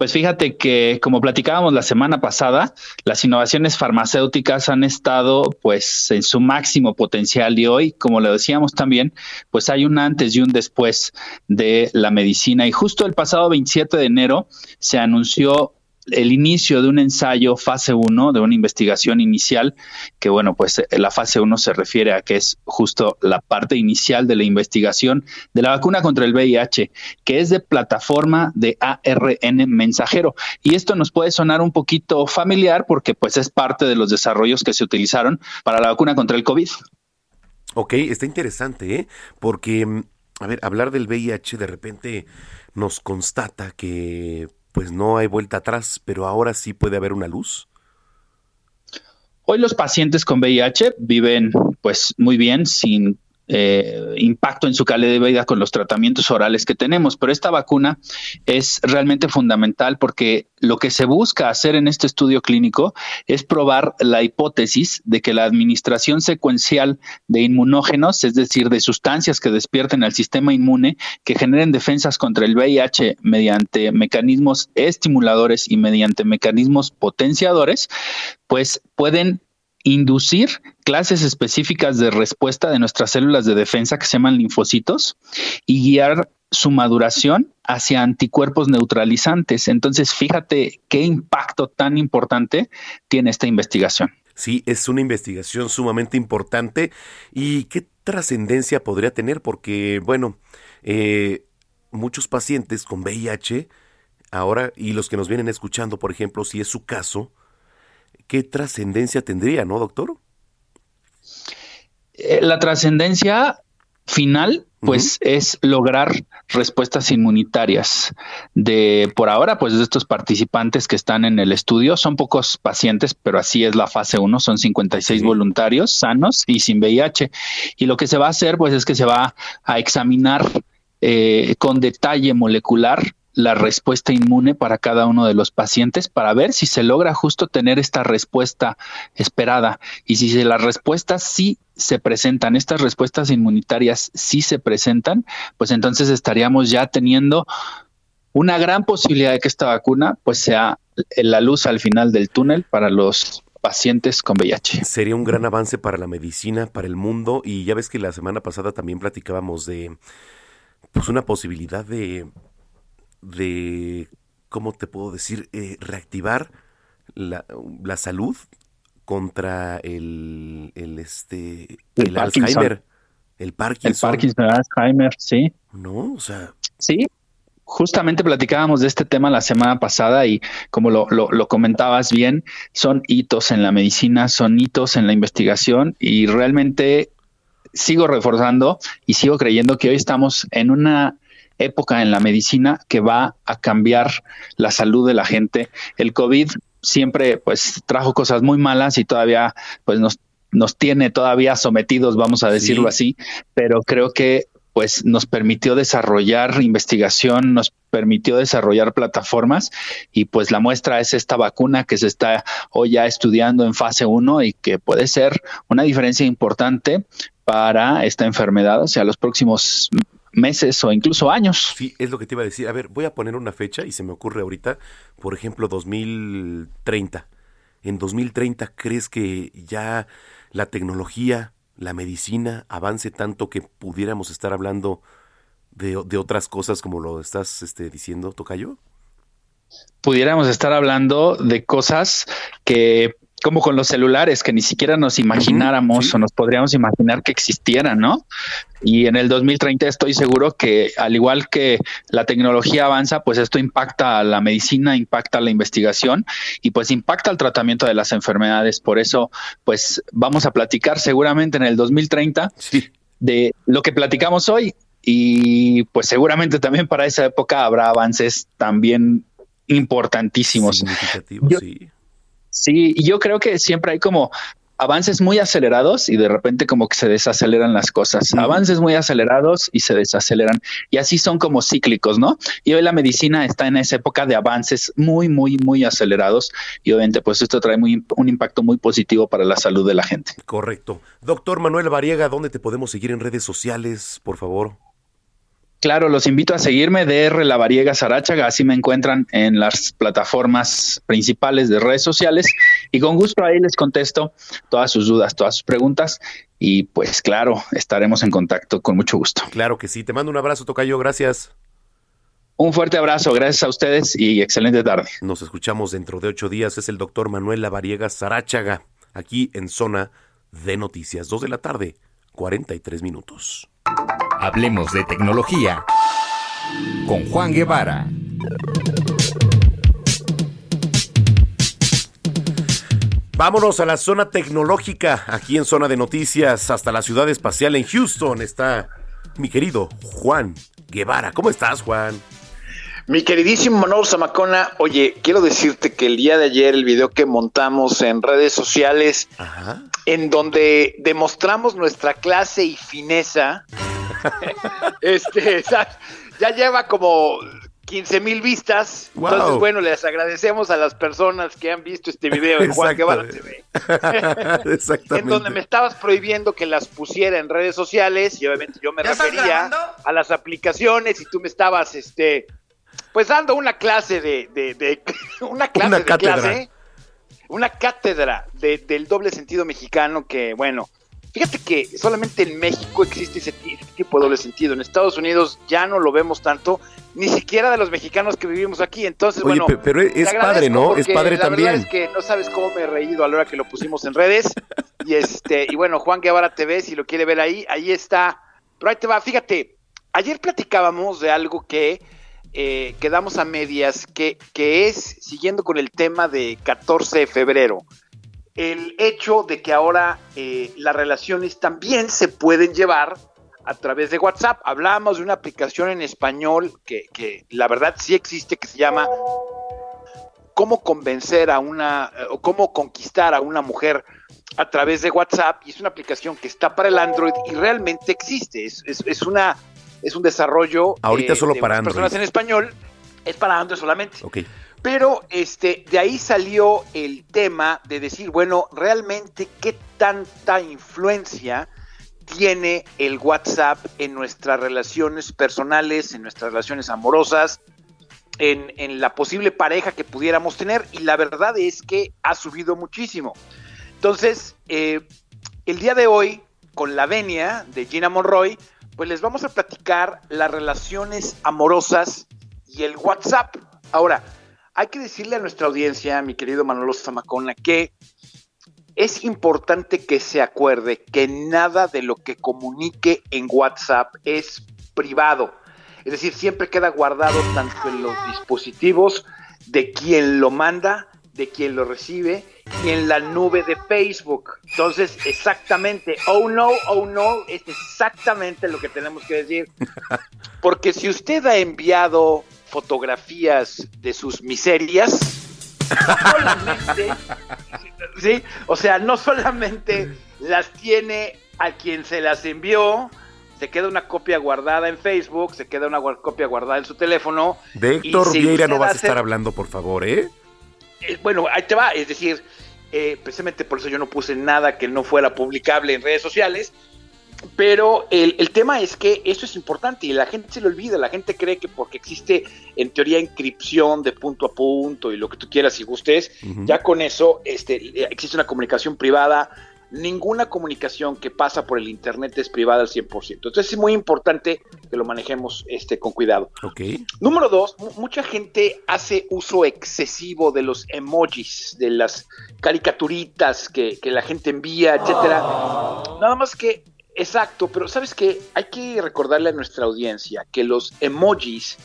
Pues fíjate que, como platicábamos la semana pasada, las innovaciones farmacéuticas han estado pues en su máximo potencial y hoy, como lo decíamos también, pues hay un antes y un después de la medicina. Y justo el pasado 27 de enero se anunció el inicio de un ensayo fase 1, de una investigación inicial, que bueno, pues eh, la fase 1 se refiere a que es justo la parte inicial de la investigación de la vacuna contra el VIH, que es de plataforma de ARN mensajero. Y esto nos puede sonar un poquito familiar porque pues es parte de los desarrollos que se utilizaron para la vacuna contra el COVID. Ok, está interesante, ¿eh? Porque, mm, a ver, hablar del VIH de repente nos constata que pues no hay vuelta atrás, pero ahora sí puede haber una luz. Hoy los pacientes con VIH viven pues muy bien sin eh, impacto en su calidad de vida con los tratamientos orales que tenemos. Pero esta vacuna es realmente fundamental porque lo que se busca hacer en este estudio clínico es probar la hipótesis de que la administración secuencial de inmunógenos, es decir, de sustancias que despierten al sistema inmune, que generen defensas contra el VIH mediante mecanismos estimuladores y mediante mecanismos potenciadores, pues pueden inducir clases específicas de respuesta de nuestras células de defensa que se llaman linfocitos y guiar su maduración hacia anticuerpos neutralizantes. Entonces, fíjate qué impacto tan importante tiene esta investigación. Sí, es una investigación sumamente importante y qué trascendencia podría tener porque, bueno, eh, muchos pacientes con VIH ahora y los que nos vienen escuchando, por ejemplo, si es su caso, ¿qué trascendencia tendría, no, doctor? Eh, la trascendencia final, pues, es lograr respuestas inmunitarias de, por ahora, pues, de estos participantes que están en el estudio. Son pocos pacientes, pero así es la fase 1, son 56 voluntarios sanos y sin VIH. Y lo que se va a hacer, pues, es que se va a examinar eh, con detalle molecular la respuesta inmune para cada uno de los pacientes para ver si se logra justo tener esta respuesta esperada y si las respuestas sí se presentan, estas respuestas inmunitarias sí se presentan, pues entonces estaríamos ya teniendo una gran posibilidad de que esta vacuna pues sea la luz al final del túnel para los pacientes con VIH. Sería un gran avance para la medicina, para el mundo y ya ves que la semana pasada también platicábamos de pues una posibilidad de de ¿cómo te puedo decir? Eh, reactivar la, la salud contra el, el este, el, Alzheimer, el Parkinson. El Parkinson, Alzheimer, sí. No, o sea. Sí, justamente platicábamos de este tema la semana pasada y como lo, lo, comentabas bien, son hitos en la medicina, son hitos en la investigación y realmente sigo reforzando y sigo creyendo que hoy estamos en una época en la medicina que va a cambiar la salud de la gente. El COVID siempre pues trajo cosas muy malas y todavía pues nos nos tiene todavía sometidos, vamos a decirlo así, pero creo que pues nos permitió desarrollar investigación, nos permitió desarrollar plataformas y pues la muestra es esta vacuna que se está hoy ya estudiando en fase 1 y que puede ser una diferencia importante para esta enfermedad, o sea, los próximos meses o incluso años. Sí, es lo que te iba a decir. A ver, voy a poner una fecha y se me ocurre ahorita, por ejemplo, 2030. En 2030, ¿crees que ya la tecnología la medicina avance tanto que pudiéramos estar hablando de, otras cosas como lo estás este, diciendo, Tocayo? Pudiéramos estar hablando de cosas que como con los celulares que ni siquiera nos imagináramos o nos podríamos imaginar que existieran, ¿no? Y en el 2030 estoy seguro que al igual que la tecnología avanza, pues esto impacta a la medicina, impacta a la investigación y pues impacta al tratamiento de las enfermedades. Por eso, pues vamos a platicar seguramente en el 2030 de lo que platicamos hoy y pues seguramente también para esa época habrá avances también importantísimos. Significativos, sí Sí, y yo creo que siempre hay como avances muy acelerados y de repente como que se desaceleran las cosas. Avances muy acelerados y se desaceleran. Y así son como cíclicos, ¿no? Y hoy la medicina está en esa época de avances muy, muy, muy acelerados. Y obviamente pues esto trae muy, un impacto muy positivo para la salud de la gente. Correcto. Doctor Manuel Variega, ¿dónde te podemos seguir en redes sociales, por favor? Claro, los invito a seguirme, DR La Variega Sarachaga, así me encuentran en las plataformas principales de redes sociales y con gusto ahí les contesto todas sus dudas, todas sus preguntas y pues claro, estaremos en contacto con mucho gusto. Claro que sí, te mando un abrazo, Tocayo, gracias. Un fuerte abrazo, gracias a ustedes y excelente tarde. Nos escuchamos dentro de ocho días, es el doctor Manuel Lavariega Sarachaga, aquí en Zona de Noticias, dos de la tarde, 43 minutos. Hablemos de tecnología con Juan Guevara. Vámonos a la zona tecnológica, aquí en Zona de Noticias, hasta la ciudad espacial en Houston. Está mi querido Juan Guevara. ¿Cómo estás, Juan? Mi queridísimo Manuel Zamacona, oye, quiero decirte que el día de ayer el video que montamos en redes sociales, en donde demostramos nuestra clase y fineza, <laughs> este, ya lleva como 15 mil vistas. Entonces, bueno, les agradecemos a las personas que han visto este video en Juan Guevara TV. <laughs> Exactamente. En donde me estabas prohibiendo que las pusiera en redes sociales y obviamente yo me refería a las aplicaciones y tú me estabas, este, pues dando una clase de, de, <laughs> una clase de clase, una cátedra del doble sentido mexicano que, bueno, Fíjate que solamente en México existe ese, tipo de doble sentido. En Estados Unidos ya no lo vemos tanto, ni siquiera de los mexicanos que vivimos aquí. Entonces, Oye, bueno, pero es padre, ¿no? Es padre la también. Verdad es que no sabes cómo me he reído a la hora que lo pusimos en redes. y este, y bueno, Juan Guevara TV, si lo quiere ver ahí, ahí está. Pero ahí te va, fíjate, ayer platicábamos de algo que eh, quedamos a medias, que, que es, siguiendo con el tema de 14 de febrero, el hecho de que ahora eh, las relaciones también se pueden llevar a través de WhatsApp. Hablamos de una aplicación en español que, que la verdad sí existe, que se llama Cómo convencer a una, eh, o cómo conquistar a una mujer a través de WhatsApp, y es una aplicación que está para el Android y realmente existe. Es, es, una, es un desarrollo Ahorita eh, solo para Android. personas en español, es para Android solamente. Okay. Pero este, de ahí salió el tema de decir, bueno, realmente qué tanta influencia tiene el WhatsApp en nuestras relaciones personales, en nuestras relaciones amorosas, en, la posible pareja que pudiéramos tener. Y la verdad es que ha subido muchísimo. Entonces, eh, el día de hoy, con la venia de Gina Monroy, pues les vamos a platicar las relaciones amorosas y el WhatsApp. Ahora, hay que decirle a nuestra audiencia, mi querido Manolo Zamacona, que es importante que se acuerde que nada de lo que comunique en WhatsApp es privado. Es decir, siempre queda guardado tanto en los dispositivos de quien lo manda, de quien lo recibe y en la nube de Facebook. Entonces, exactamente, oh no, oh no, es exactamente lo que tenemos que decir. <laughs> Porque si usted ha enviado fotografías de sus miserias, solamente, ¿sí? O sea, no solamente las tiene a quien se las envió, se queda una copia guardada en Facebook, se queda una copia guardada en su teléfono. De y Héctor si Vieira no vas a estar hablando, por favor, ¿eh? eh, bueno, ahí te va, es decir, eh, precisamente por eso yo no puse nada que no fuera publicable en redes sociales, pero el, el tema es que eso es importante y la gente se lo olvida, la gente cree que porque existe en teoría encripción de punto a punto y lo que tú quieras y gustes, ya con eso este, existe una comunicación privada. Ninguna comunicación que pasa por el Internet es privada al 100%. Entonces es muy importante que lo manejemos este, con cuidado. Número dos, mu- mucha gente hace uso excesivo de los emojis, de las caricaturitas que, que la gente envía, etcétera. Nada más que, exacto, pero sabes que hay que recordarle a nuestra audiencia que los emojis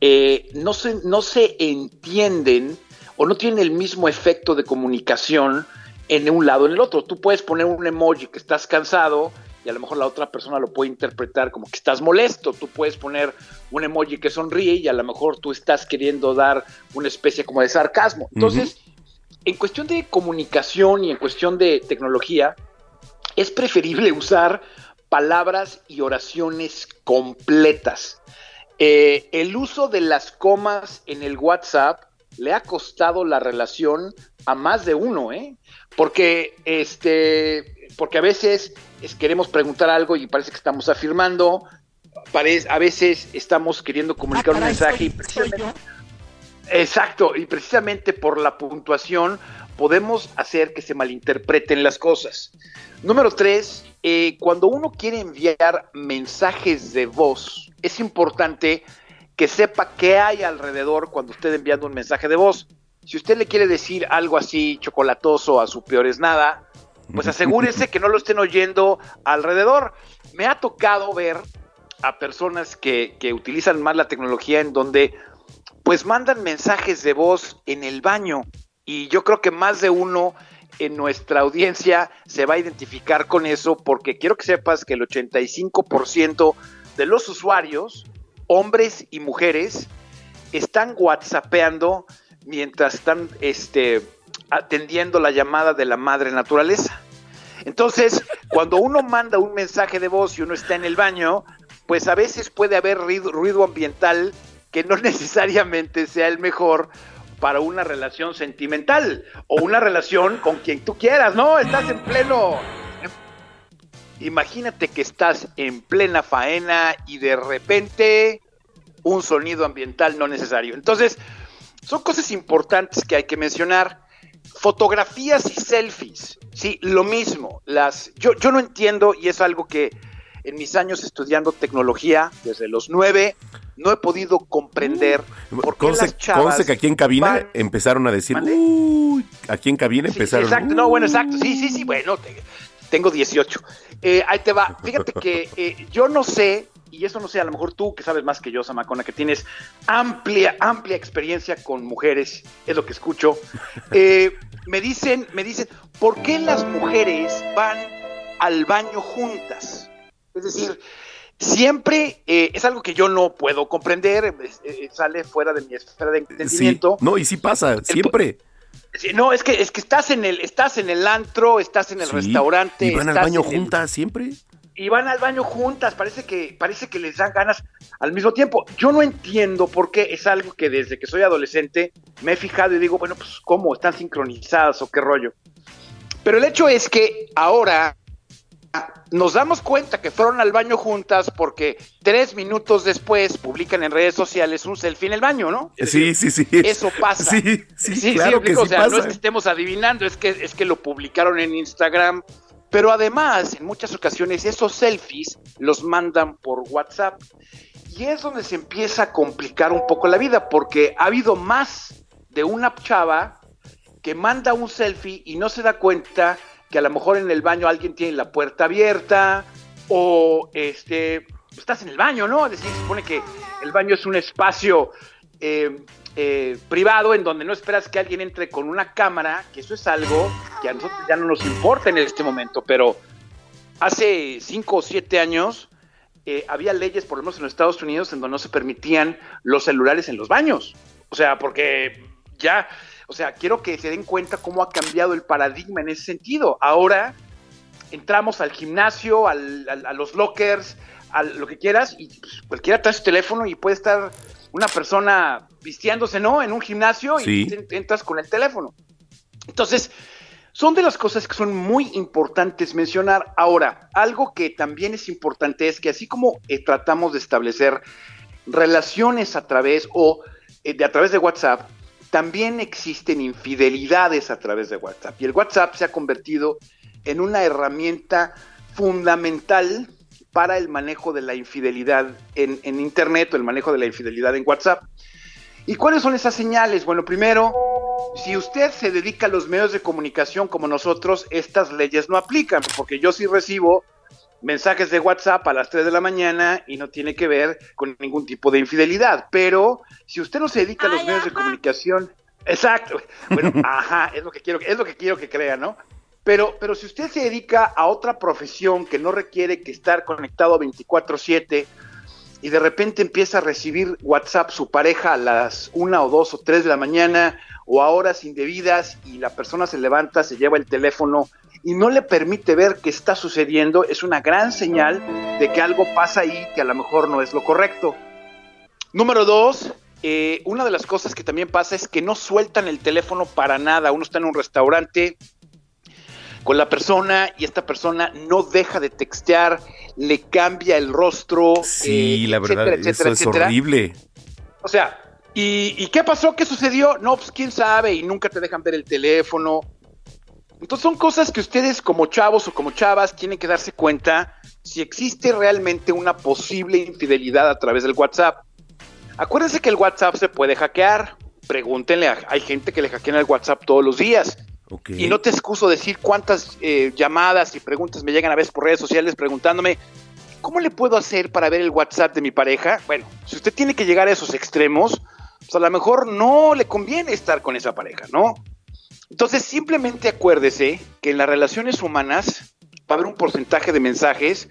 eh, no, se, no se entienden o no tienen el mismo efecto de comunicación en un lado o en el otro. Tú puedes poner un emoji que estás cansado y a lo mejor la otra persona lo puede interpretar como que estás molesto. Tú puedes poner un emoji que sonríe y a lo mejor tú estás queriendo dar una especie como de sarcasmo. Entonces, en cuestión de comunicación y en cuestión de tecnología, es preferible usar palabras y oraciones completas. Eh, el uso de las comas en el WhatsApp le ha costado la relación a más de uno, ¿eh? Porque, este, porque a veces es- queremos preguntar algo y parece que estamos afirmando, parece, a veces estamos queriendo comunicar un mensaje y precisamente, Exacto, y precisamente por la puntuación podemos hacer que se malinterpreten las cosas. Número tres, eh, cuando uno quiere enviar mensajes de voz, es importante que sepa qué hay alrededor cuando esté enviando un mensaje de voz. Si usted le quiere decir algo así chocolatoso a su peor es nada, pues <laughs> asegúrese que no lo estén oyendo alrededor. Me ha tocado ver a personas que, que utilizan más la tecnología en donde pues mandan mensajes de voz en el baño y yo creo que más de uno en nuestra audiencia se va a identificar con eso porque quiero que sepas que el 85% de los usuarios, hombres y mujeres, están whatsappeando mientras están este, atendiendo la llamada de la madre naturaleza. Entonces, cuando uno manda un mensaje de voz y uno está en el baño, pues a veces puede haber ruido, ruido ambiental que no <laughs> necesariamente sea el mejor para una relación sentimental o una relación con quien tú quieras, ¿no? Estás en pleno... Imagínate que estás en plena faena y de repente un sonido ambiental no necesario. Entonces, son cosas importantes que hay que mencionar. Fotografías y selfies, sí, lo mismo. Las, yo, yo no entiendo y es algo que en mis años estudiando tecnología, desde los nueve, no he podido comprender por qué Conste, las chavas conste que aquí en cabina van- empezaron a decir, uy, aquí en cabina Sí, empezaron. exacto, no, bueno, exacto, sí, sí, sí, bueno, te- tengo 18. Eh, ahí te va, fíjate que eh, yo no sé, y eso no sé, a lo mejor tú que sabes más que yo, Samacona, que tienes amplia, amplia experiencia con mujeres, es lo que escucho, <laughs> eh, me dicen, me dicen, ¿por qué las mujeres van al baño juntas? Es decir, siempre eh, es algo que yo no puedo comprender, es- eh, sale fuera de mi esfera de Sí, entendimiento. no, y sí pasa, siempre. No, es que es que estás en el estás en el antro, estás en el Sí, restaurante, Y van al baño el- juntas siempre. y van al baño juntas, parece que parece que les dan ganas al mismo tiempo. Yo no entiendo por qué es algo que desde que soy adolescente me he fijado y digo, bueno, pues cómo están sincronizadas o qué rollo. Pero el hecho es que ahora nos damos cuenta que fueron al baño juntas porque tres minutos después publican en redes sociales un selfie en el baño, ¿no? Sí, sí, sí. Eso pasa. Sí, sí, claro que explico, sí o sea, no es que estemos adivinando, es que, es que lo publicaron en Instagram. Pero además, en muchas ocasiones, esos selfies los mandan por WhatsApp. Y es donde se empieza a complicar un poco la vida, porque ha habido más de una chava que manda un selfie y no se da cuenta que a lo mejor en el baño alguien tiene la puerta abierta o este estás en el baño, ¿no? Es decir, se supone que el baño es un espacio eh, eh, privado en donde no esperas que alguien entre con una cámara, que eso es algo que a nosotros ya no nos importa en este momento, pero hace cinco o siete años eh, había leyes, por lo menos en los Estados Unidos, en donde no se permitían los celulares en los baños. O sea, porque ya, o sea, quiero que se den cuenta cómo ha cambiado el paradigma en ese sentido. Ahora entramos al gimnasio, al, al- a los lockers, a lo que quieras, y pues, cualquiera trae su teléfono y puede estar una persona vistiéndose, ¿no? En un gimnasio Sí. y entras con el teléfono. Entonces, son de las cosas que son muy importantes mencionar. Ahora, algo que también es importante es que así como eh, tratamos de establecer relaciones a través o eh, de a través de WhatsApp, también existen infidelidades a través de WhatsApp. Y el WhatsApp se ha convertido en una herramienta fundamental para el manejo de la infidelidad en, Internet o el manejo de la infidelidad en WhatsApp. ¿Y cuáles son esas señales? Bueno, primero, si usted se dedica a los medios de comunicación como nosotros, estas leyes no aplican, porque yo sí recibo mensajes de WhatsApp a las 3 de la mañana y no tiene que ver con ningún tipo de infidelidad. Pero si usted no se dedica a los medios de comunicación, exacto, bueno, <laughs> ajá, es lo que quiero, es lo que quiero que crea, ¿no? Pero, pero si usted se dedica a otra profesión que no requiere que estar conectado 24/7 y de repente empieza a recibir WhatsApp su pareja a las una o dos o tres de la mañana o a horas indebidas y la persona se levanta, se lleva el teléfono y no le permite ver qué está sucediendo, es una gran señal de que algo pasa ahí que a lo mejor no es lo correcto. Número dos, eh, una de las cosas que también pasa es que no sueltan el teléfono para nada. Uno está en un restaurante con la persona y esta persona no deja de textear, le cambia el rostro. Sí, eh, la verdad, etcétera, etcétera, es etcétera. horrible. O sea, ¿y, y qué pasó? ¿Qué sucedió? No, pues quién sabe, y nunca te dejan ver el teléfono. Entonces son cosas que ustedes como chavos o como chavas tienen que darse cuenta si existe realmente una posible infidelidad a través del WhatsApp. Acuérdense que el WhatsApp se puede hackear. Pregúntenle, a- hay gente que le hackean el WhatsApp todos los días. Y no te excuso decir cuántas eh, llamadas y preguntas me llegan a veces por redes sociales preguntándome, ¿cómo le puedo hacer para ver el WhatsApp de mi pareja? Bueno, si usted tiene que llegar a esos extremos, pues a lo mejor no le conviene estar con esa pareja, ¿no? Entonces simplemente acuérdese que en las relaciones humanas va a haber un porcentaje de mensajes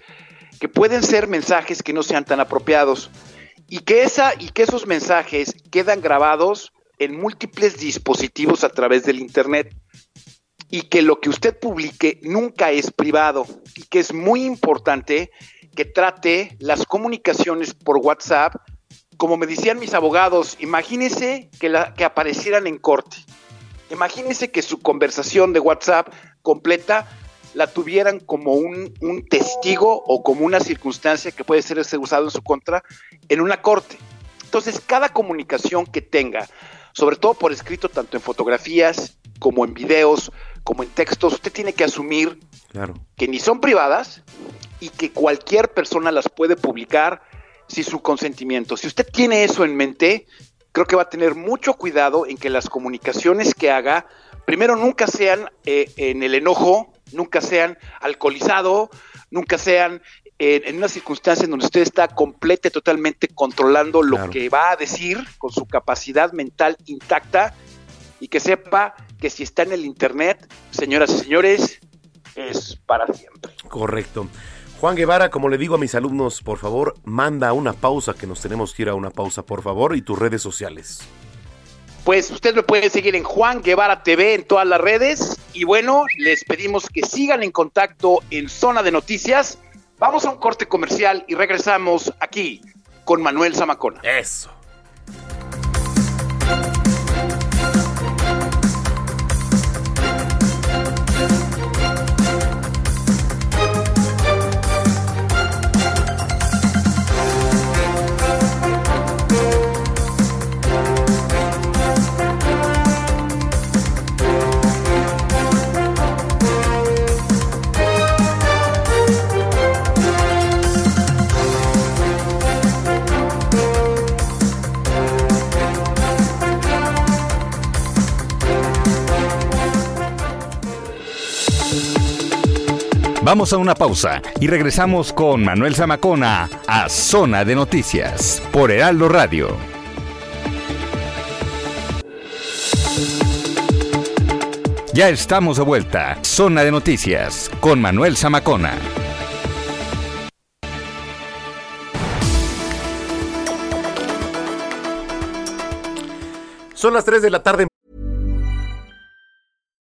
que pueden ser mensajes que no sean tan apropiados y que esa y que esos mensajes quedan grabados en múltiples dispositivos a través del internet y que lo que usted publique nunca es privado y que es muy importante que trate las comunicaciones por WhatsApp como me decían mis abogados, imagínese que, la, que aparecieran en corte. Imagínese que su conversación de WhatsApp completa la tuvieran como un, un testigo o como una circunstancia que puede ser usado en su contra en una corte. Entonces, cada comunicación que tenga, sobre todo por escrito, tanto en fotografías como en videos, como en textos, usted tiene que asumir Claro. que ni son privadas y que cualquier persona las puede publicar sin su consentimiento. Si usted tiene eso en mente, creo que va a tener mucho cuidado en que las comunicaciones que haga, primero nunca sean eh, en el enojo, nunca sean alcoholizado, nunca sean eh, en una circunstancia en donde usted está completa totalmente controlando lo que va a decir con su capacidad mental intacta y que sepa que si está en el internet, señoras y señores, es para siempre. Correcto. Juan Guevara, como le digo a mis alumnos, por favor, manda una pausa, que nos tenemos que ir a una pausa, por favor, y tus redes sociales. Pues usted me puede seguir en Juan Guevara TV en todas las redes. Y bueno, les pedimos que sigan en contacto en Zona de Noticias. Vamos a un corte comercial y regresamos aquí con Manuel Zamacona. Eso. Vamos a una pausa y regresamos con Manuel Zamacona a Zona de Noticias por Heraldo Radio. Ya estamos de vuelta. Zona de Noticias con Manuel Zamacona. Son las 3 de la tarde.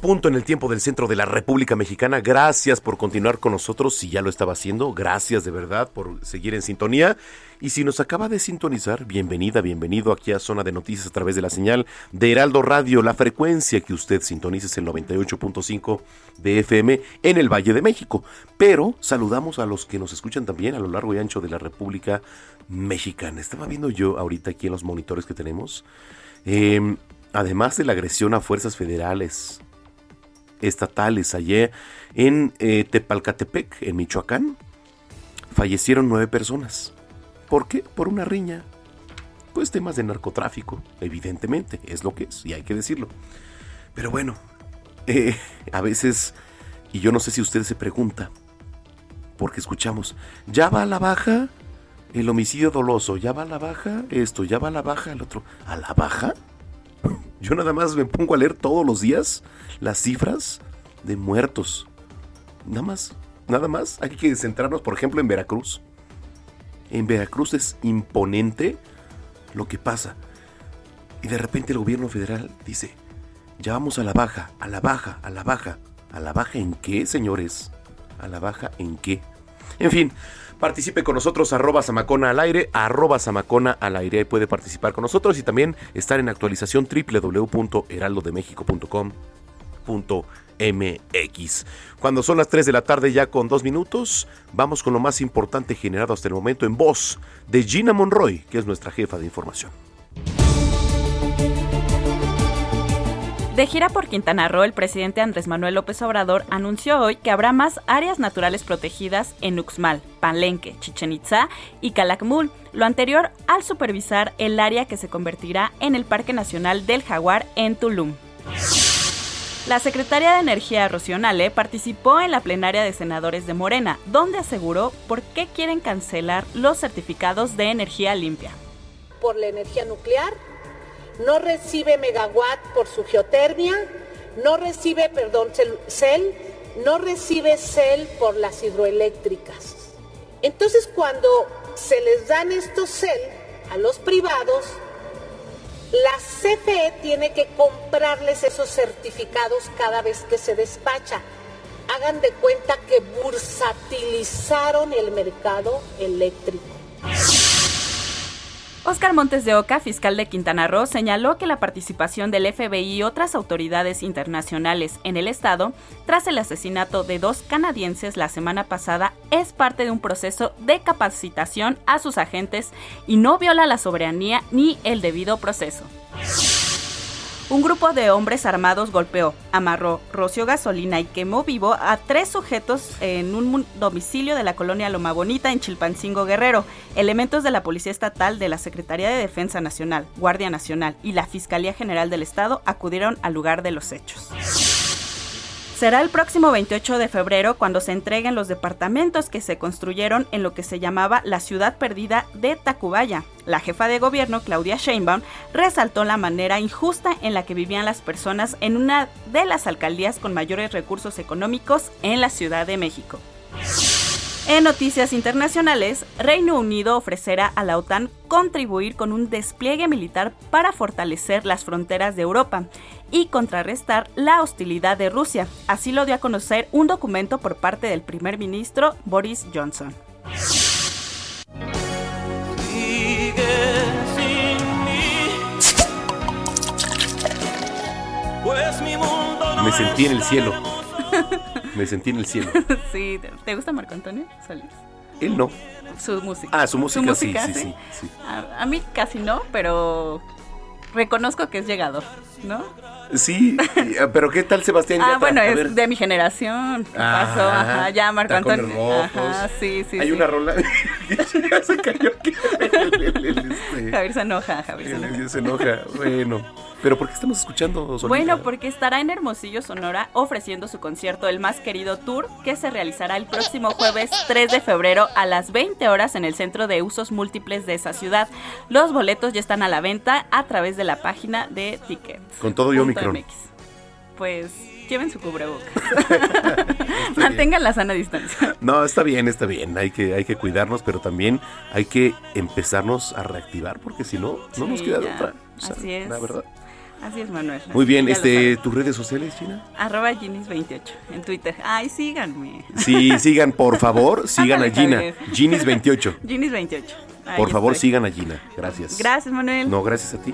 punto en el tiempo del centro de la República Mexicana. Gracias por continuar con nosotros, si ya lo estaba haciendo. Gracias de verdad por seguir en sintonía. Y si nos acaba de sintonizar, bienvenida, bienvenido aquí a Zona de Noticias a través de la señal de Heraldo Radio. La frecuencia que usted sintoniza es el 98.5 de FM en el Valle de México. Pero saludamos a los que nos escuchan también a lo largo y ancho de la República Mexicana. Estaba viendo yo ahorita aquí en los monitores que tenemos. Eh, además de la agresión a fuerzas federales, estatales ayer en eh, Tepalcatepec, en Michoacán, fallecieron nueve personas. ¿Por qué? Por una riña. Pues temas de narcotráfico, evidentemente, es lo que es, y hay que decirlo. Pero bueno, eh, a veces, y yo no sé si usted se pregunta, porque escuchamos, ya va a la baja el homicidio doloso, ya va a la baja esto, ya va a la baja el otro. ¿A la baja? <laughs> Yo nada más me pongo a leer todos los días las cifras de muertos. Nada más, nada más. Hay que centrarnos, por ejemplo, en Veracruz. En Veracruz es imponente lo que pasa. Y de repente el gobierno federal dice, ya vamos a la baja, a la baja, a la baja. ¿A la baja en qué, señores? ¿A la baja en qué? En fin, Participe con nosotros, arroba Samacona al aire, arroba Samacona al aire. Puede participar con nosotros y también estar en actualización www.heraldodemexico.com.mx. Cuando son las 3 de la tarde ya con dos minutos, vamos con lo más importante generado hasta el momento en voz de Gina Monroy, que es nuestra jefa de información. De gira por Quintana Roo, el presidente Andrés Manuel López Obrador anunció hoy que habrá más áreas naturales protegidas en Uxmal, Palenque, Chichen Itza y Calakmul, lo anterior al supervisar el área que se convertirá en el Parque Nacional del Jaguar en Tulum. La secretaria de Energía Rocío Nale participó en la plenaria de senadores de Morena, donde aseguró por qué quieren cancelar los certificados de energía limpia. Por la energía nuclear no recibe megawatt por su geotermia, no recibe, perdón, CEL, no recibe CEL por las hidroeléctricas. Entonces, cuando se les dan estos CEL a los privados, la CFE tiene que comprarles esos certificados cada vez que se despacha. Hagan de cuenta que bursatilizaron el mercado eléctrico. Oscar Montes de Oca, fiscal de Quintana Roo, señaló que la participación del FBI y otras autoridades internacionales en el Estado tras el asesinato de dos canadienses la semana pasada es parte de un proceso de capacitación a sus agentes y no viola la soberanía ni el debido proceso. Un grupo de hombres armados golpeó, amarró, roció gasolina y quemó vivo a tres sujetos en un domicilio de la colonia Loma Bonita en Chilpancingo Guerrero. Elementos de la Policía Estatal, de la Secretaría de Defensa Nacional, Guardia Nacional y la Fiscalía General del Estado acudieron al lugar de los hechos. Será el próximo 28 de febrero cuando se entreguen los departamentos que se construyeron en lo que se llamaba la ciudad perdida de Tacubaya. La jefa de gobierno, Claudia Sheinbaum, resaltó la manera injusta en la que vivían las personas en una de las alcaldías con mayores recursos económicos en la Ciudad de México. En noticias internacionales, Reino Unido ofrecerá a la OTAN contribuir con un despliegue militar para fortalecer las fronteras de Europa y contrarrestar la hostilidad de Rusia. Así lo dio a conocer un documento por parte del primer ministro Boris Johnson. Me Me sentí en el cielo. Me sentí en el cielo. <laughs> sí, ¿te- ¿te gusta Marco Antonio Solís? Él no. Su música. Ah, su música, sí, música, sí, sí, sí. A, a mí casi no, pero reconozco que es llegador, ¿no? Sí, ah, pero ¿qué tal Sebastián Ah, Yatra? bueno, A es de mi generación. ¿Qué Ah, pasó? Ajá, ya Marco Antonio. Ajá, sí, sí. Hay sí. una rola. <laughs> Ya se cayó <laughs> Javier se enoja, Javier se enoja. el- se enoja. Bueno, pero ¿por qué estamos escuchando Solita? Bueno, porque estará en Hermosillo, Sonora, ofreciendo su concierto El Más Querido Tour, que se realizará el próximo jueves 3 de febrero a las 20 horas en el Centro de Usos Múltiples de esa ciudad. Los boletos ya están a la venta a través de la página de Ticket. Con todo y Omicron. Pues lleven su cubrebocas. <laughs> Mantengan la sana distancia. No, está bien, está bien. Hay que, hay que cuidarnos, pero también hay que empezarnos a reactivar, porque si no, no nos queda de ya. otra. O sea, Así es. La verdad. Así es, Manuel. Muy bien, este, tus redes sociales, China. Arroba Ginis28 en Twitter. Ay, síganme. Sí, sigan, por favor, <laughs> sigan a Gina. Javier. Ginis28. <laughs> Ginis28. Ahí Por favor, estoy. sigan a Gina. Gracias. Gracias, Manuel. No, gracias a ti.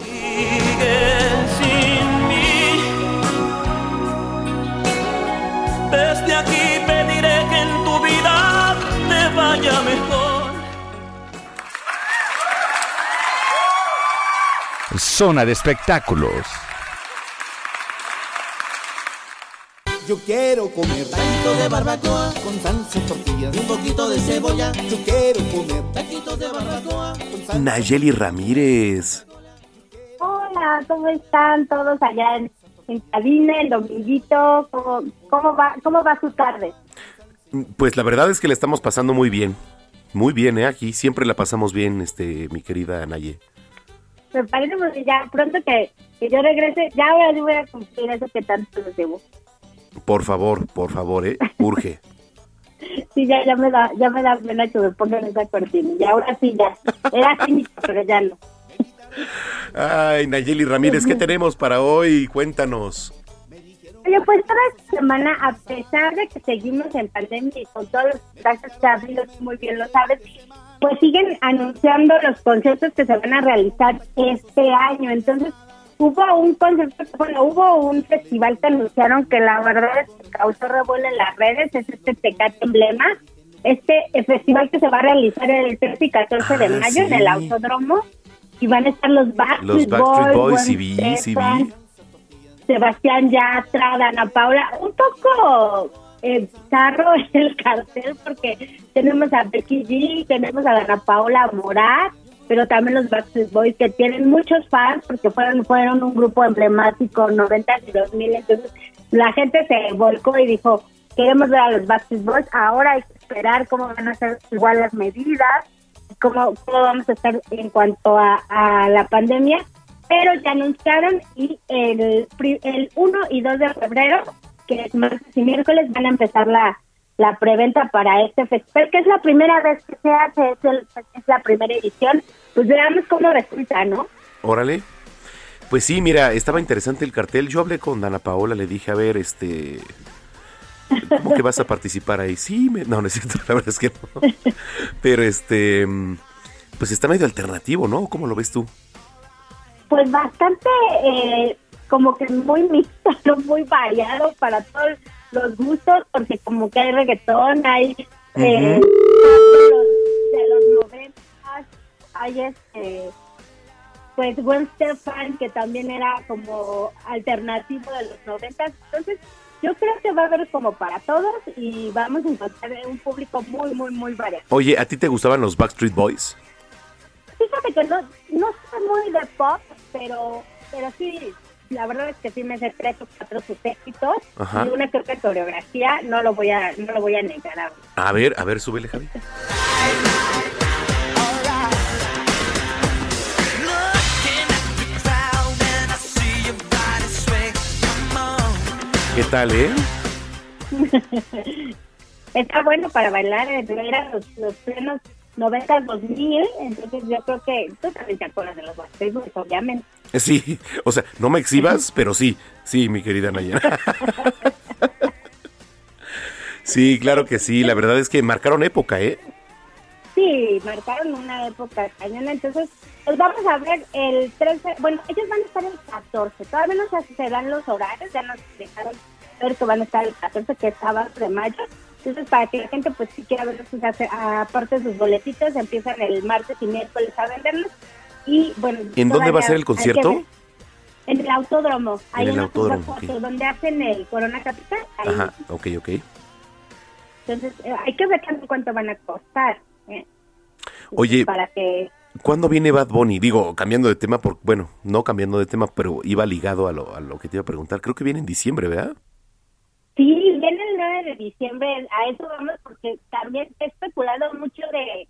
Desde aquí pediré que en tu vida te vaya mejor. Zona de espectáculos. Yo quiero comer taquitos de barbacoa con salsa, tortillas y un poquito de cebolla. Yo quiero comer taquitos de barbacoa con salsa. Nayeli Ramírez. Hola, ¿cómo están todos allá en, en cabina, el dominguito? ¿Cómo, cómo, va, ¿Cómo va su tarde? Pues la verdad es que le estamos pasando muy bien. Muy bien, ¿eh? Aquí siempre la pasamos bien, este, mi querida Naye. Me parece bien, ya pronto que, que yo regrese, ya ahora sí voy a cumplir eso que tanto les debo. Por favor, por favor, ¿eh? Urge. <laughs> Sí, ya, ya me da, ya me da pena que me pongan esa cortina. Y ahora sí ya. Era cínico, pero ya no. Ay, Nayeli Ramírez, ¿qué tenemos para hoy? Cuéntanos. Oye, pues toda esta semana, a pesar de que seguimos en pandemia y con todos los casos que ha habido, muy bien lo sabes, pues siguen anunciando los conciertos que se van a realizar este año. Entonces, hubo un concierto, bueno, hubo un festival que anunciaron que la verdad es que causó revuelo en las redes, es este Tecate Emblema, este festival que se va a realizar el 13 y 14 de Ah, mayo en el Autódromo. Y van a estar los Backstreet, Los Backstreet Boys, sí Stefani, vi. Sebastián Yatra, Dana Paula, un poco eh, bizarro <laughs> el cartel porque tenemos a Becky G, tenemos a Dana Paula Morat, pero también los Backstreet Boys que tienen muchos fans porque fueron fueron un grupo emblemático 90 y 2000, entonces la gente se volcó y dijo, queremos ver a los Backstreet Boys, ahora hay que esperar cómo van a ser igual las medidas, cómo, cómo vamos a estar en cuanto a, a la pandemia, pero ya anunciaron y el, el 1 y 2 de febrero, que es martes y miércoles, van a empezar la, la preventa para este festival, que es la primera vez que se hace, es, el- es la primera edición. Pues veamos cómo resulta, ¿no? Órale. Pues sí, mira, estaba interesante el cartel. Yo hablé con Dana Paola, le dije, a ver, este... ¿Cómo que vas a participar ahí? Sí, me... no, no es cierto, <laughs> la verdad es que no. Pero este... Pues está medio alternativo, ¿no? ¿Cómo lo ves tú? Pues bastante, eh, como que muy mixto, <laughs> muy variado para todos los gustos, porque como que hay reggaetón, hay eh, Ujú. de los- de los noventas, hay este, pues Gwen Stefan, que también era como alternativo de los noventas, entonces yo creo que va a haber como para todos y vamos a encontrar un público muy, muy, muy variado. Oye, ¿a ti te gustaban los Backstreet Boys? Fíjate que no, no soy muy de pop, pero, pero sí, la verdad es que sí me sé tres o cuatro sus éxitos Ajá. y una que otra coreografía, no lo voy a, no lo voy a negar. ahora. A ver, a ver, súbele, Javi. ¿Qué tal, eh? <laughs> Está bueno para bailar, eh, eran los, los plenos 90 2000, entonces yo creo que tú también te acuerdas de los Backstreet Boys, obviamente. Sí, o sea, no me exhibas, <laughs> pero sí, sí, mi querida Nayara. <laughs> Sí, claro que sí, la verdad es que marcaron época, ¿eh? Sí, marcaron una época cañona, entonces pues vamos a ver el 13, bueno, ellos van a estar el 14, todavía no se, dan los horarios, ya nos dejaron que van a estar el 14, que es sábado de mayo. Entonces, para que la gente, pues, si quiera ver sus, aparte sus boletitos, empiezan el martes y miércoles a venderlos. Y, bueno, ¿En dónde va a ser el concierto? En el autódromo. Hay en el autódromo, foto donde hacen el Corona Capital. Ajá, ok, ok. Entonces, eh, hay que ver cuánto van a costar. ¿eh? Oye, para que... ¿cuándo viene Bad Bunny? Digo, cambiando de tema, por, bueno, no cambiando de tema, pero iba ligado a lo, a lo que te iba a preguntar. Creo que viene en diciembre, ¿verdad? Sí, viene el 9 de diciembre. A eso vamos porque también he especulado mucho de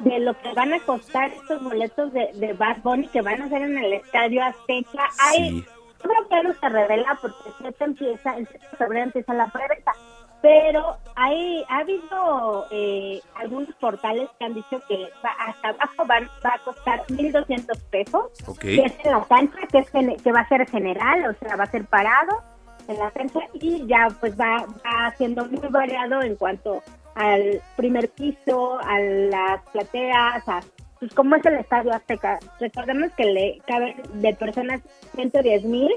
de lo que van a costar estos boletos de, de Bad Bunny que van a ser en el Estadio Azteca. Hay, creo que no se revela porque el empieza, el 7 de febrero empieza la preventa, pero hay, ha habido eh, algunos portales que han dicho que hasta abajo van, va a costar 1.200 pesos, que es en la cancha, que, es, que va a ser general, o sea, va a ser parado en la cancha y ya pues va, va siendo muy variado en cuanto al primer piso, a las plateas, a pues como es el Estadio Azteca. Recordemos que le caben de personas 110 mil,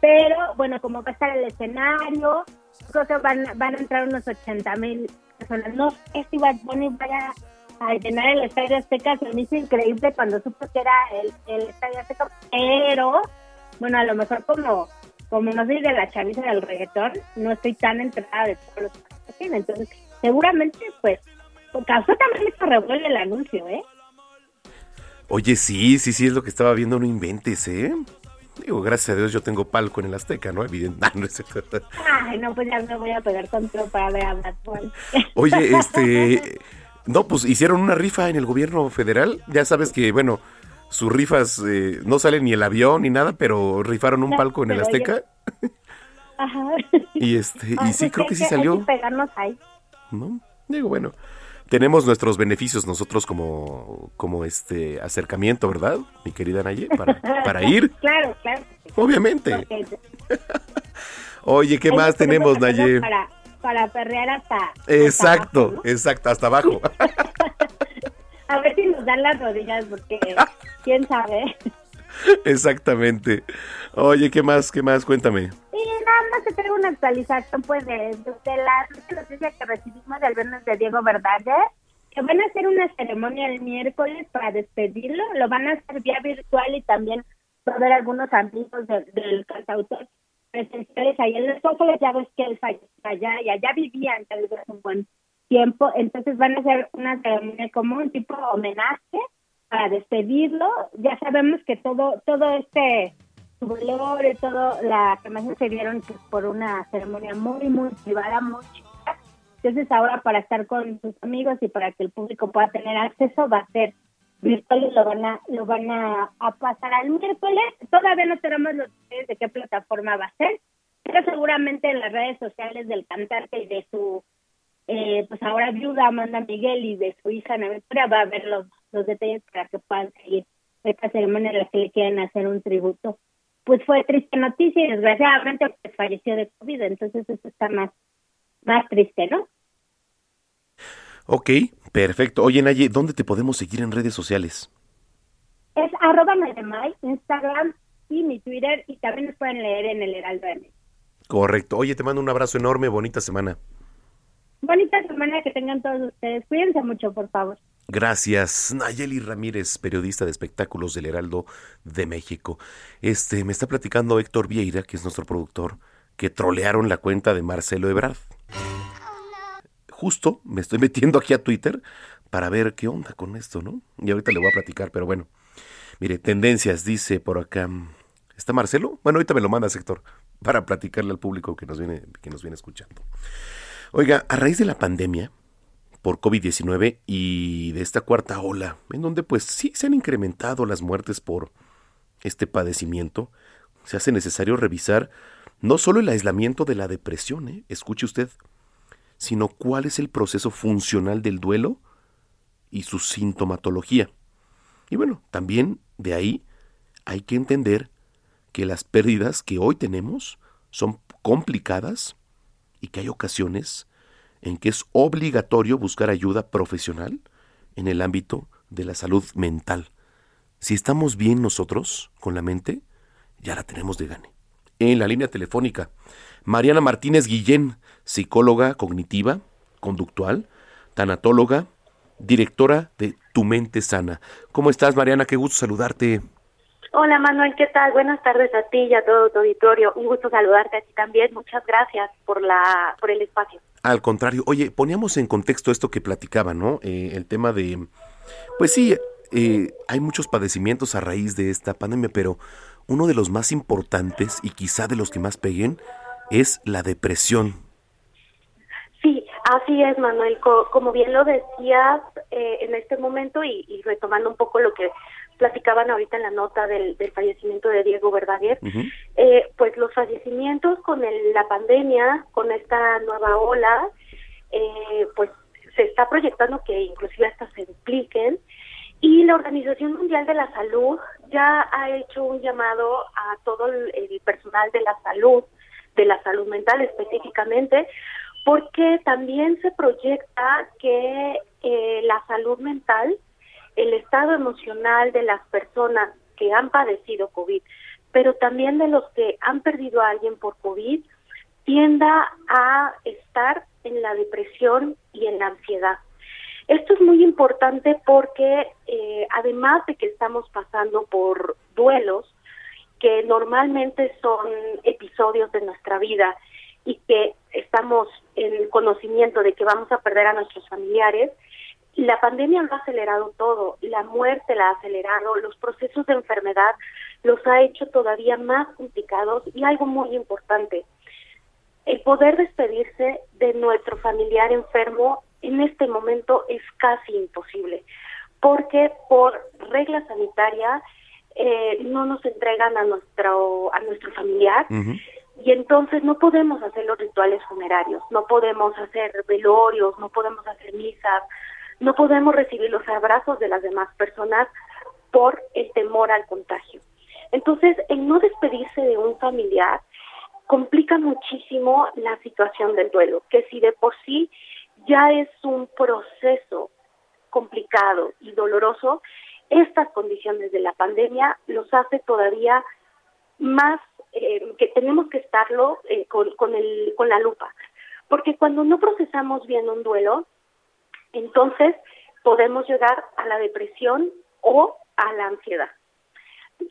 pero bueno, como va a estar el escenario, creo que van, van a entrar unos 80 mil personas. No es si Bad Bunny vaya a llenar el Estadio Azteca, se me hizo increíble cuando supo que era el, el Estadio Azteca, pero bueno, a lo mejor como como no soy de la chaviza del reggaetón, no estoy tan enterada de todos los que tiene, entonces seguramente, pues, causó también se revuelve el anuncio, ¿eh? Oye, sí, sí, sí, es lo que estaba viendo, no inventes, ¿eh? Digo, gracias a Dios yo tengo palco en el Azteca, ¿no? Evidentemente. <laughs> Ay, no, pues ya me voy a pegar con para ver a Bad Oye, este... No, pues hicieron una rifa en el gobierno federal. Ya sabes que, bueno, sus rifas eh, no salen ni el avión ni nada, pero rifaron un palco en el Azteca. Ajá. <laughs> Y este, y sí, creo que, sí salió. pegarnos ahí. ¿no? Digo, bueno, tenemos nuestros beneficios nosotros como, como este acercamiento, ¿verdad? Mi querida Naye, para, para <laughs> ir. claro, claro. Obviamente. <laughs> Oye, ¿qué más tenemos, Naye? Para, para perrear hasta. Exacto, exacto, hasta abajo. A ver si nos dan las rodillas, porque <laughs> quién sabe. Exactamente. Oye, ¿qué más? ¿Qué más? Cuéntame. Sí, nada más te traigo una actualización, pues, de, de la noticia que recibimos del viernes de Diego Verdaguer, que van a hacer una ceremonia el miércoles para despedirlo. Lo van a hacer vía virtual y también va a haber algunos amigos del cantautor presenciales ahí en Los Ángeles. Ya ves que él falleció allá y allá vivían tal vez un buen tiempo. Entonces van a hacer una ceremonia como un tipo de homenaje para despedirlo. Ya sabemos que todo todo este su valor y todo la cremación se dieron pues, por una ceremonia muy muy privada, muy chica. Entonces ahora para estar con sus amigos y para que el público pueda tener acceso va a ser virtual y lo van a lo van a, pasar al miércoles. Todavía no tenemos los detalles de qué plataforma va a ser, pero seguramente en las redes sociales del cantante y de su eh, pues ahora viuda Amanda Miguel y de su hija Ana Victoria va a haber los los detalles para que puedan seguir esta ceremonia en la que le quieren hacer un tributo. Pues fue triste noticia y desgraciadamente pues, falleció de COVID, entonces eso está más, más triste, ¿no? Ok, perfecto. Oye, Naye, ¿dónde te podemos seguir en redes sociales? Es arroba Instagram y mi Twitter, y también nos pueden leer en el Heraldo M. Correcto. Oye, te mando un abrazo enorme, bonita semana. Bonita semana que tengan todos ustedes. Cuídense mucho, por favor. Gracias, Nayeli Ramírez, periodista de espectáculos del Heraldo de México. Este, me está platicando Héctor Vieira, que es nuestro productor, que trolearon la cuenta de Marcelo Ebrard. Justo me estoy metiendo aquí a Twitter para ver qué onda con esto, ¿no? Y ahorita le voy a platicar, pero bueno. Mire, tendencias, dice por acá. ¿Está Marcelo? Bueno, ahorita me lo manda Héctor para platicarle al público que nos viene, que nos viene escuchando. Oiga, a raíz de la pandemia, por COVID-19 y de esta cuarta ola, en donde pues sí se han incrementado las muertes por este padecimiento, se hace necesario revisar no solo el aislamiento de la depresión, ¿eh? escuche usted, sino cuál es el proceso funcional del duelo y su sintomatología. Y bueno, también de ahí hay que entender que las pérdidas que hoy tenemos son complicadas y que hay ocasiones en que es obligatorio buscar ayuda profesional en el ámbito de la salud mental. Si estamos bien nosotros con la mente, ya la tenemos de gane. En la línea telefónica Mariana Martínez Guillén, psicóloga cognitiva, conductual, tanatóloga, directora de Tu Mente Sana. ¿Cómo estás, Mariana? Qué gusto saludarte. Hola Manuel, ¿qué tal? Buenas tardes a ti y a todo tu auditorio. Un gusto saludarte a ti también. Muchas gracias por la por el espacio. Al contrario, oye, poníamos en contexto esto que platicaba, ¿no? Eh, el tema de, pues sí, eh, hay muchos padecimientos a raíz de esta pandemia, pero uno de los más importantes y quizá de los que más peguen es la depresión. Sí, así es, Manuel. como bien lo decías eh, en este momento y, retomando un poco lo que platicaban ahorita en la nota del, fallecimiento de Diego Verdaguer, eh, pues los fallecimientos con la pandemia, con esta nueva ola, eh, pues se está proyectando que inclusive hasta se dupliquen. Y la Organización Mundial de la Salud ya ha hecho un llamado a todo el personal de la salud, de la salud mental específicamente, porque también se proyecta que eh, la salud mental, el estado emocional de las personas que han padecido COVID, pero también de los que han perdido a alguien por COVID, tienda a estar en la depresión y en la ansiedad. Esto es muy importante porque eh, además de que estamos pasando por duelos, que normalmente son episodios de nuestra vida y que estamos en conocimiento de que vamos a perder a nuestros familiares, la pandemia lo ha acelerado todo, la muerte la ha acelerado, los procesos de enfermedad los ha hecho todavía más complicados y algo muy importante, el poder despedirse de nuestro familiar enfermo en este momento es casi imposible, porque por regla sanitaria eh, no nos entregan a nuestro a nuestro familiar y entonces no podemos hacer los rituales funerarios, no podemos hacer velorios, no podemos hacer misas, no podemos recibir los abrazos de las demás personas por el temor al contagio. Entonces, el no despedirse de un familiar complica muchísimo la situación del duelo, que si de por sí ya es un proceso complicado y doloroso, estas condiciones de la pandemia los hace todavía más eh, que tenemos que estarlo eh, con, con, el, con la lupa. Porque cuando no procesamos bien un duelo, entonces podemos llegar a la depresión o a la ansiedad.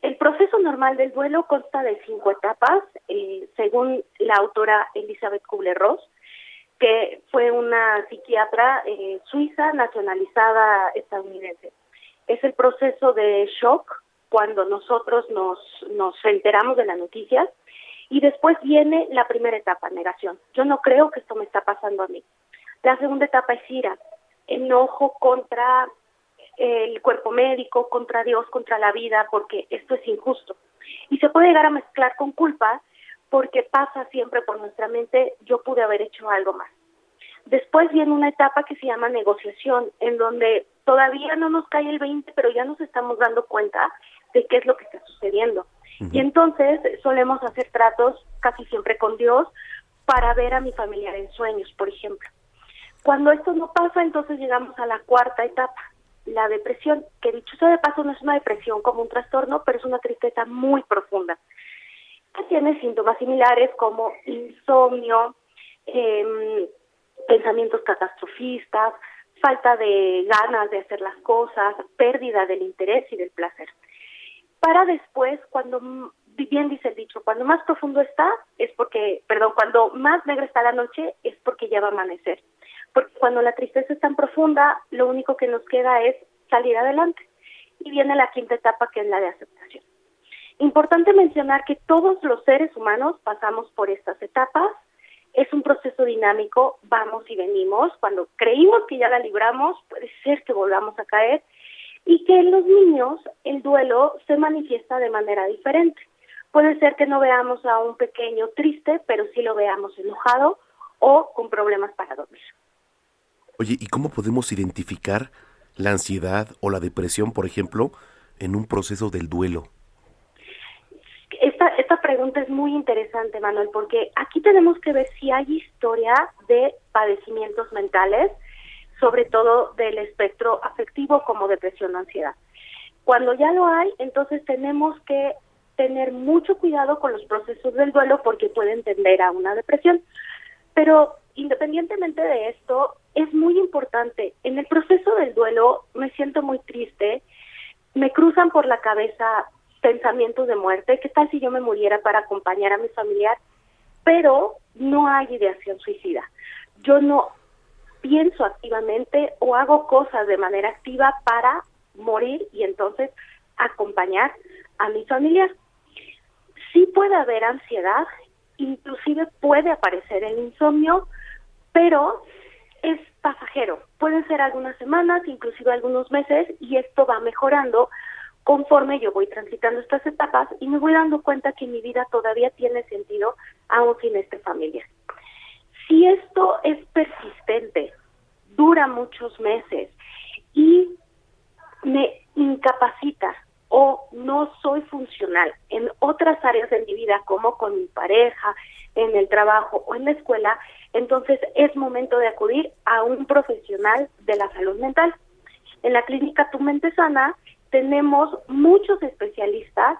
El proceso normal del duelo consta de cinco etapas, eh, según la autora Elizabeth Kubler-Ross, que fue una psiquiatra eh, suiza nacionalizada estadounidense. Es el proceso de shock cuando nosotros nos, nos enteramos de las noticias y después viene la primera etapa, negación. Yo no creo que esto me está pasando a mí. La segunda etapa es ira, enojo contra el cuerpo médico, contra Dios, contra la vida, porque esto es injusto. Y se puede llegar a mezclar con culpa porque pasa siempre por nuestra mente, yo pude haber hecho algo más. Después viene una etapa que se llama negociación, en donde todavía no nos cae el 20, pero ya nos estamos dando cuenta de qué es lo que está sucediendo. Y entonces solemos hacer tratos casi siempre con Dios para ver a mi familiar en sueños, por ejemplo. Cuando esto no pasa, entonces llegamos a la cuarta etapa, la depresión, que dicho sea de paso no es una depresión como un trastorno, pero es una tristeza muy profunda que tiene síntomas similares como insomnio, eh, pensamientos catastrofistas, falta de ganas de hacer las cosas, pérdida del interés y del placer. Para después, cuando bien dice el dicho, cuando más profundo está, es porque, perdón, cuando más negra está la noche, es porque ya va a amanecer. Cuando la tristeza es tan profunda, lo único que nos queda es salir adelante. Y viene la quinta etapa, que es la de aceptación. Importante mencionar que todos los seres humanos pasamos por estas etapas. Es un proceso dinámico, vamos y venimos. Cuando creímos que ya la libramos, puede ser que volvamos a caer. Y que en los niños el duelo se manifiesta de manera diferente. Puede ser que no veamos a un pequeño triste, pero sí lo veamos enojado o con problemas para dormir. Oye, ¿y cómo podemos identificar la ansiedad o la depresión, por ejemplo, en un proceso del duelo? Esta, pregunta es muy interesante, Manuel, porque aquí tenemos que ver si hay historia de padecimientos mentales, sobre todo del espectro afectivo como depresión o ansiedad. Cuando ya lo hay, entonces tenemos que tener mucho cuidado con los procesos del duelo porque pueden tender a una depresión. Pero independientemente de esto, es muy importante. En el proceso del duelo me siento muy triste, me cruzan por la cabeza pensamientos de muerte, ¿qué tal si yo me muriera para acompañar a mi familiar? Pero no hay ideación suicida. Yo no pienso activamente o hago cosas de manera activa para morir y entonces acompañar a mi familiar. Sí puede haber ansiedad, inclusive puede aparecer el insomnio, pero es pasajero. Pueden ser algunas semanas, inclusive algunos meses, y esto va mejorando conforme yo voy transitando estas etapas y me voy dando cuenta que mi vida todavía tiene sentido aún sin esta familia. Si esto es persistente, dura muchos meses y me incapacita o no soy funcional en otras áreas de mi vida como con mi pareja, en el trabajo o en la escuela, entonces es momento de acudir a un profesional de la salud mental. En la clínica Tu Mente Sana tenemos muchos especialistas,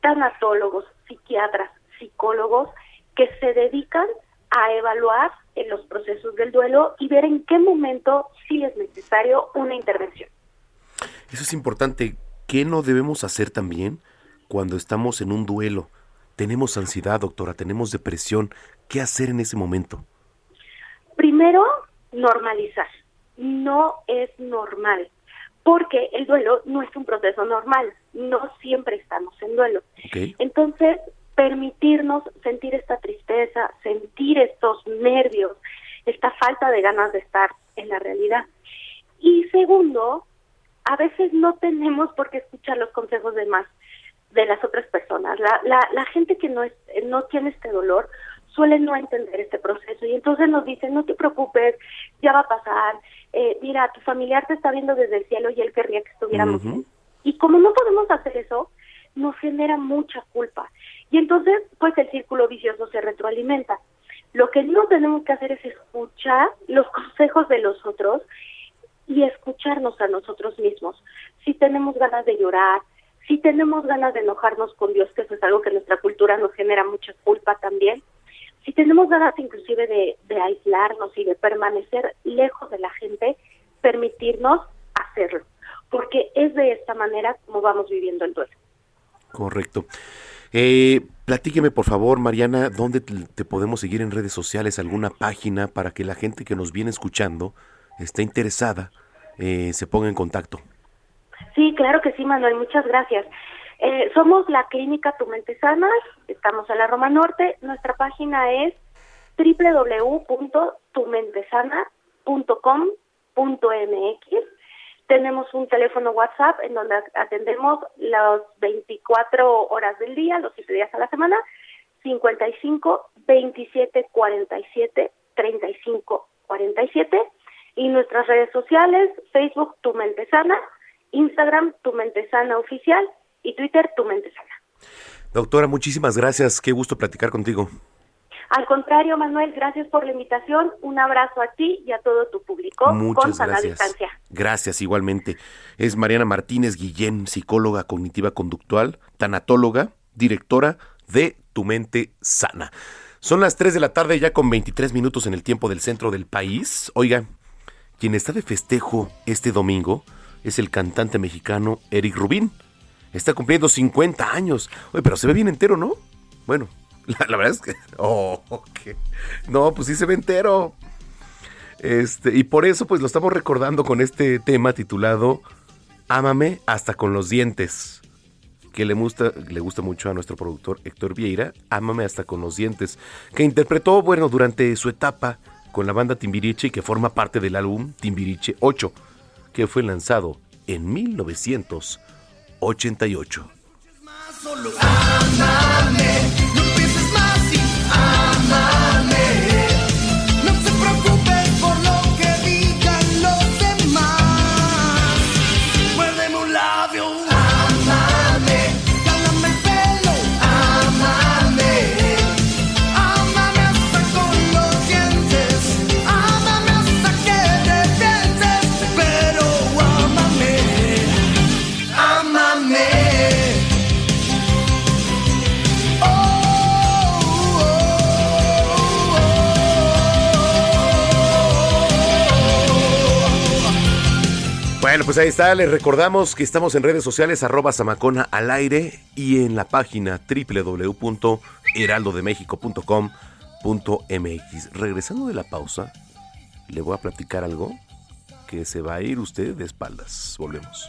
tanatólogos, psiquiatras, psicólogos, que se dedican a evaluar en los procesos del duelo y ver en qué momento sí es necesario una intervención. Eso es importante. ¿Qué no debemos hacer también cuando estamos en un duelo? Tenemos ansiedad, doctora, tenemos depresión. ¿Qué hacer en ese momento? Primero, normalizar. No es normal, porque el duelo no es un proceso normal. No siempre estamos en duelo. Entonces, permitirnos sentir esta tristeza, sentir estos nervios, esta falta de ganas de estar en la realidad. Y segundo, a veces no tenemos por qué escuchar los consejos de más de las otras personas. La, la, la gente que no, es, no tiene este dolor suele no entender este proceso y entonces nos dicen, no te preocupes, ya va a pasar, eh, mira, tu familiar te está viendo desde el cielo y él querría que estuviéramos bien. Y como no podemos hacer eso, nos genera mucha culpa. Y entonces, pues el círculo vicioso se retroalimenta. Lo que no tenemos que hacer es escuchar los consejos de los otros y escucharnos a nosotros mismos. Si tenemos ganas de llorar, si tenemos ganas de enojarnos con Dios, que eso es algo que nuestra cultura nos genera mucha culpa también, si tenemos ganas inclusive de, de aislarnos y de permanecer lejos de la gente, permitirnos hacerlo, porque es de esta manera como vamos viviendo el duelo. Correcto. Eh, platíqueme, por favor, Mariana, ¿dónde te, podemos seguir en redes sociales? ¿Alguna página para que la gente que nos viene escuchando esté interesada, eh, se ponga en contacto? Sí, claro que sí, Manuel, muchas gracias. Eh, somos la clínica Tu Mente Sana, estamos en la Roma Norte, nuestra página es www.tumentesana.com.mx tenemos un teléfono WhatsApp en donde atendemos las 24 horas del día, los 7 días a la semana, 55 27 47 35 47 y nuestras redes sociales, Facebook Tu Mente Sana, Instagram Tu Mente Sana Oficial y Twitter Tu Mente Sana. Doctora, muchísimas gracias, qué gusto platicar contigo. Al contrario, Manuel, gracias por la invitación. Un abrazo a ti y a todo tu público Muchas con sana gracias. distancia. Gracias, igualmente. Es Mariana Martínez Guillén, psicóloga cognitiva conductual, tanatóloga, directora de Tu Mente Sana. Son las 3 de la tarde ya con 23 minutos en el tiempo del centro del país. Oiga, quien está de festejo este domingo es el cantante mexicano Eric Rubín. Está cumpliendo 50 años. Oye, pero se ve bien entero, ¿no? Bueno, <laughs> la, verdad es que... <laughs> Oh, okay. No, pues sí se ve entero. Este, y por eso pues lo estamos recordando con este tema titulado Ámame hasta con los dientes. Que le gusta, le gusta mucho a nuestro productor Héctor Vieira, Ámame hasta con los dientes, que interpretó, bueno, durante su etapa con la banda Timbiriche y que forma parte del álbum Timbiriche 8, que fue lanzado en 1900. 88. Pues ahí está. Les recordamos que estamos en redes sociales, arroba Samacona al aire y en la página www.heraldodemexico.com.mx. Regresando de la pausa, le voy a platicar algo que se va a ir usted de espaldas. Volvemos.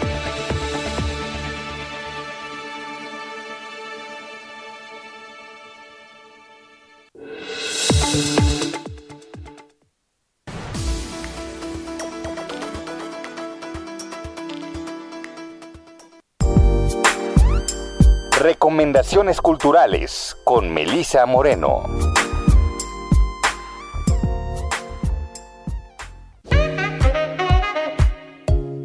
Recomendaciones culturales con Melisa Moreno.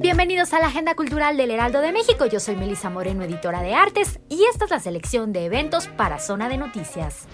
Bienvenidos a la Agenda Cultural del Heraldo de México. Yo soy Melisa Moreno, editora de artes, y esta es la selección de eventos para Zona de Noticias.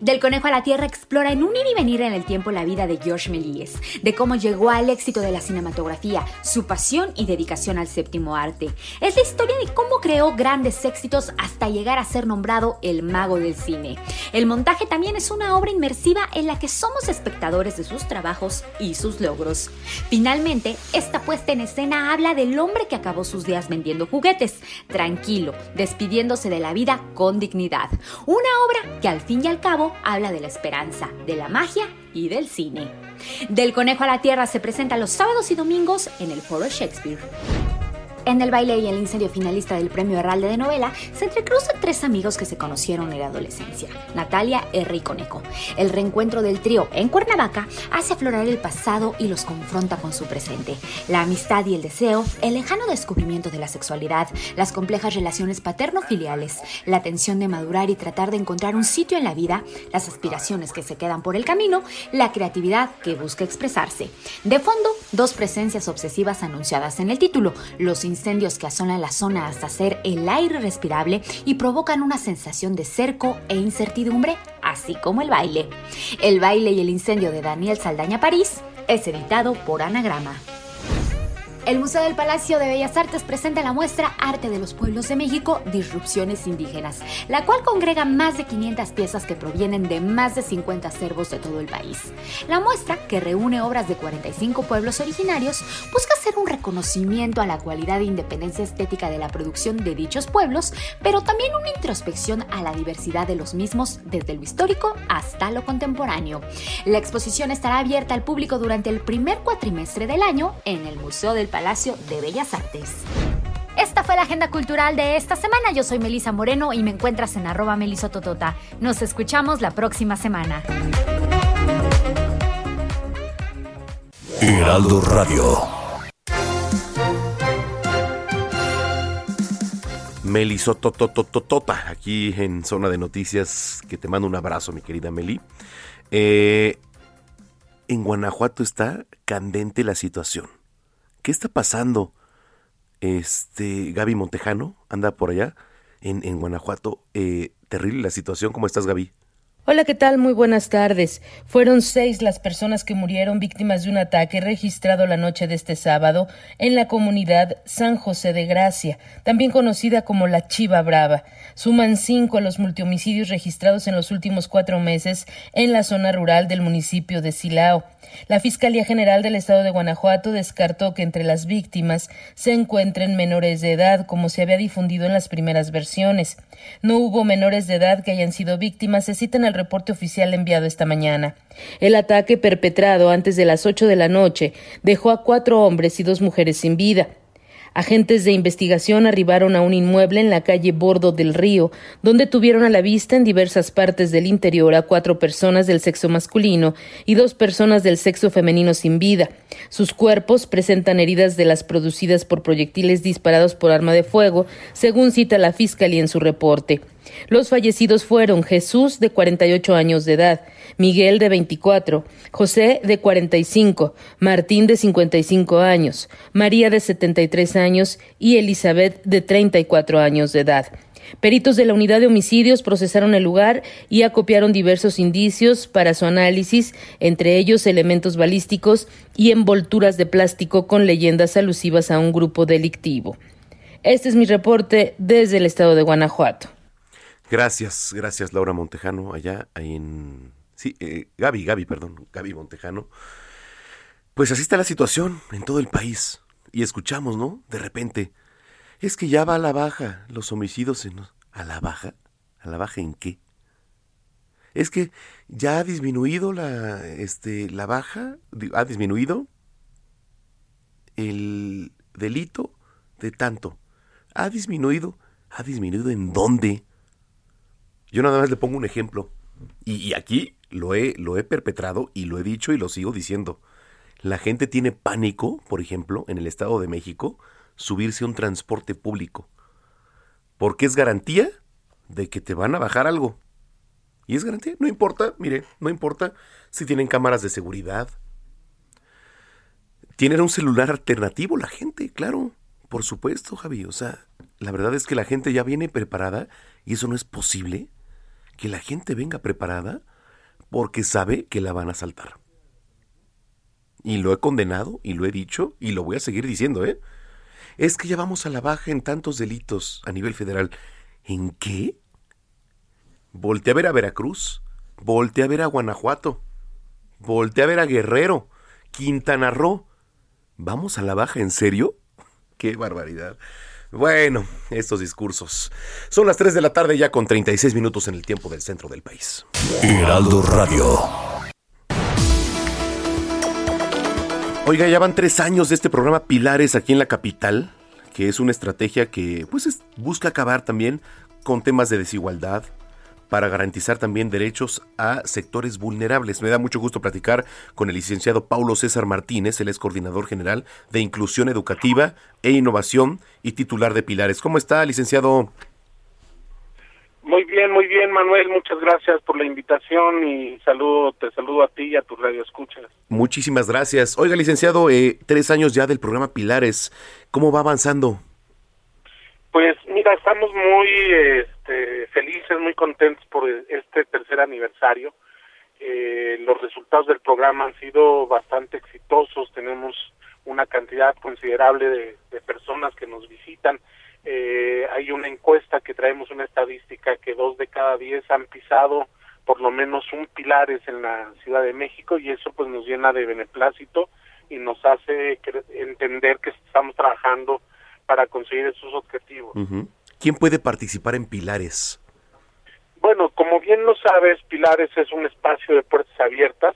Del conejo a la tierra explora en un ir y venir en el tiempo la vida de Georges Méliès, de cómo llegó al éxito de la cinematografía, su pasión y dedicación al séptimo arte. Es la historia de cómo creó grandes éxitos hasta llegar a ser nombrado el mago del cine. El montaje también es una obra inmersiva en la que somos espectadores de sus trabajos y sus logros. Finalmente, esta puesta en escena habla del hombre que acabó sus días vendiendo juguetes, tranquilo, despidiéndose de la vida con dignidad. Una obra que al fin y al cabo habla de la esperanza, de la magia y del cine. Del Conejo a la Tierra se presenta los sábados y domingos en el Foro Shakespeare. En el baile y el incendio finalista del premio Herralde de novela se entrecruzan tres amigos que se conocieron en la adolescencia, Natalia, R y Conejo. El reencuentro del trío en Cuernavaca hace aflorar el pasado y los confronta con su presente. La amistad y el deseo, el lejano descubrimiento de la sexualidad, las complejas relaciones paterno-filiales, la tensión de madurar y tratar de encontrar un sitio en la vida, las aspiraciones que se quedan por el camino, la creatividad que busca expresarse. De fondo, dos presencias obsesivas anunciadas en el título, los incendios que asolan la zona hasta hacer el aire respirable y provocan una sensación de cerco e incertidumbre, así como el baile. El baile y el incendio de Daniel Saldaña París es editado por Anagrama. El Museo del Palacio de Bellas Artes presenta la muestra Arte de los Pueblos de México, Disrupciones Indígenas, la cual congrega más de 500 piezas que provienen de más de 50 acervos de todo el país. La muestra, que reúne obras de 45 pueblos originarios, busca hacer un reconocimiento a la cualidad e independencia estética de la producción de dichos pueblos, pero también una introspección a la diversidad de los mismos desde lo histórico hasta lo contemporáneo. La exposición estará abierta al público durante el primer cuatrimestre del año en el Museo del Palacio de Bellas Artes. Esta fue la agenda cultural de esta semana. Yo soy Melisa Moreno y me encuentras en arroba melisototota. Nos escuchamos la próxima semana. Heraldo Radio. Melisototototota, aquí en Zona de Noticias, que te mando un abrazo, mi querida Meli. Eh, en Guanajuato está candente la situación. ¿Qué está pasando? Este, Gaby Montejano anda por allá en, en Guanajuato. Eh, terrible la situación. ¿Cómo estás, Gaby? Hola, ¿qué tal? Muy buenas tardes. Fueron seis las personas que murieron víctimas de un ataque registrado la noche de este sábado en la comunidad San José de Gracia, también conocida como la Chiva Brava. Suman cinco los multihomicidios registrados en los últimos cuatro meses en la zona rural del municipio de Silao. La Fiscalía General del Estado de Guanajuato descartó que entre las víctimas se encuentren menores de edad, como se había difundido en las primeras versiones. No hubo menores de edad que hayan sido víctimas, se cita en el reporte oficial enviado esta mañana. El ataque perpetrado antes de las ocho de la noche dejó a cuatro hombres y dos mujeres sin vida. Agentes de investigación arribaron a un inmueble en la calle Bordo del Río, donde tuvieron a la vista en diversas partes del interior a cuatro personas del sexo masculino y dos personas del sexo femenino sin vida. Sus cuerpos presentan heridas de las producidas por proyectiles disparados por arma de fuego, según cita la Fiscalía en su reporte. Los fallecidos fueron Jesús, de 48 años de edad, Miguel, de 24, José, de 45, Martín, de 55 años, María, de 73 años y Elizabeth, de 34 años de edad. Peritos de la unidad de homicidios procesaron el lugar y acopiaron diversos indicios para su análisis, entre ellos elementos balísticos y envolturas de plástico con leyendas alusivas a un grupo delictivo. Este es mi reporte desde el estado de Guanajuato. Gracias, gracias Laura Montejano, allá en... Sí, eh, Gaby, Gaby, perdón, Gaby Montejano. Pues así está la situación en todo el país. Y escuchamos, ¿no? De repente, es que ya va a la baja los homicidios en... ¿A la baja? ¿A la baja en qué? Es que ya ha disminuido la, este, la baja, ha disminuido el delito de tanto. Ha disminuido, ha disminuido en dónde? Yo nada más le pongo un ejemplo. Y, aquí lo he, lo he perpetrado y lo he dicho y lo sigo diciendo. La gente tiene pánico, por ejemplo, en el Estado de México, subirse a un transporte público. Porque es garantía de que te van a bajar algo. Y es garantía, no importa, mire, no importa si tienen cámaras de seguridad. Tienen un celular alternativo la gente, claro, por supuesto, Javi. O sea, la verdad es que la gente ya viene preparada y eso no es posible que la gente venga preparada porque sabe que la van a saltar. Y lo he condenado y lo he dicho y lo voy a seguir diciendo, ¿eh? Es que ya vamos a la baja en tantos delitos a nivel federal. ¿En qué? Voltea a ver a Veracruz, voltea a ver a Guanajuato, voltea a ver a Guerrero, Quintana Roo. ¿Vamos a la baja en serio? <laughs> ¡Qué barbaridad! Bueno, estos discursos. Son las 3 de la tarde ya con 36 minutos en el tiempo del centro del país. Heraldo Radio. Oiga, ya van tres años de este programa Pilares aquí en la capital, que es una estrategia que pues es- busca acabar también con temas de desigualdad para garantizar también derechos a sectores vulnerables. Me da mucho gusto platicar con el licenciado Paulo César Martínez, él es coordinador general de Inclusión Educativa e Innovación y titular de Pilares. ¿Cómo está, licenciado? Muy bien, muy bien, Manuel. Muchas gracias por la invitación y saludo, te saludo a ti y a tu radio escuchas. Muchísimas gracias. Oiga, licenciado, eh, tres años ya del programa Pilares. ¿Cómo va avanzando? Pues mira, estamos muy este, felices, muy contentos por este tercer aniversario. Eh, los resultados del programa han sido bastante exitosos. Tenemos una cantidad considerable de, personas que nos visitan. Eh, hay una encuesta que traemos una estadística que dos de cada diez han pisado por lo menos un pilares en la Ciudad de México y eso pues nos llena de beneplácito y nos hace entender que estamos trabajando para conseguir esos objetivos. ¿Quién puede participar en Pilares? Bueno, como bien lo sabes, Pilares es un espacio de puertas abiertas,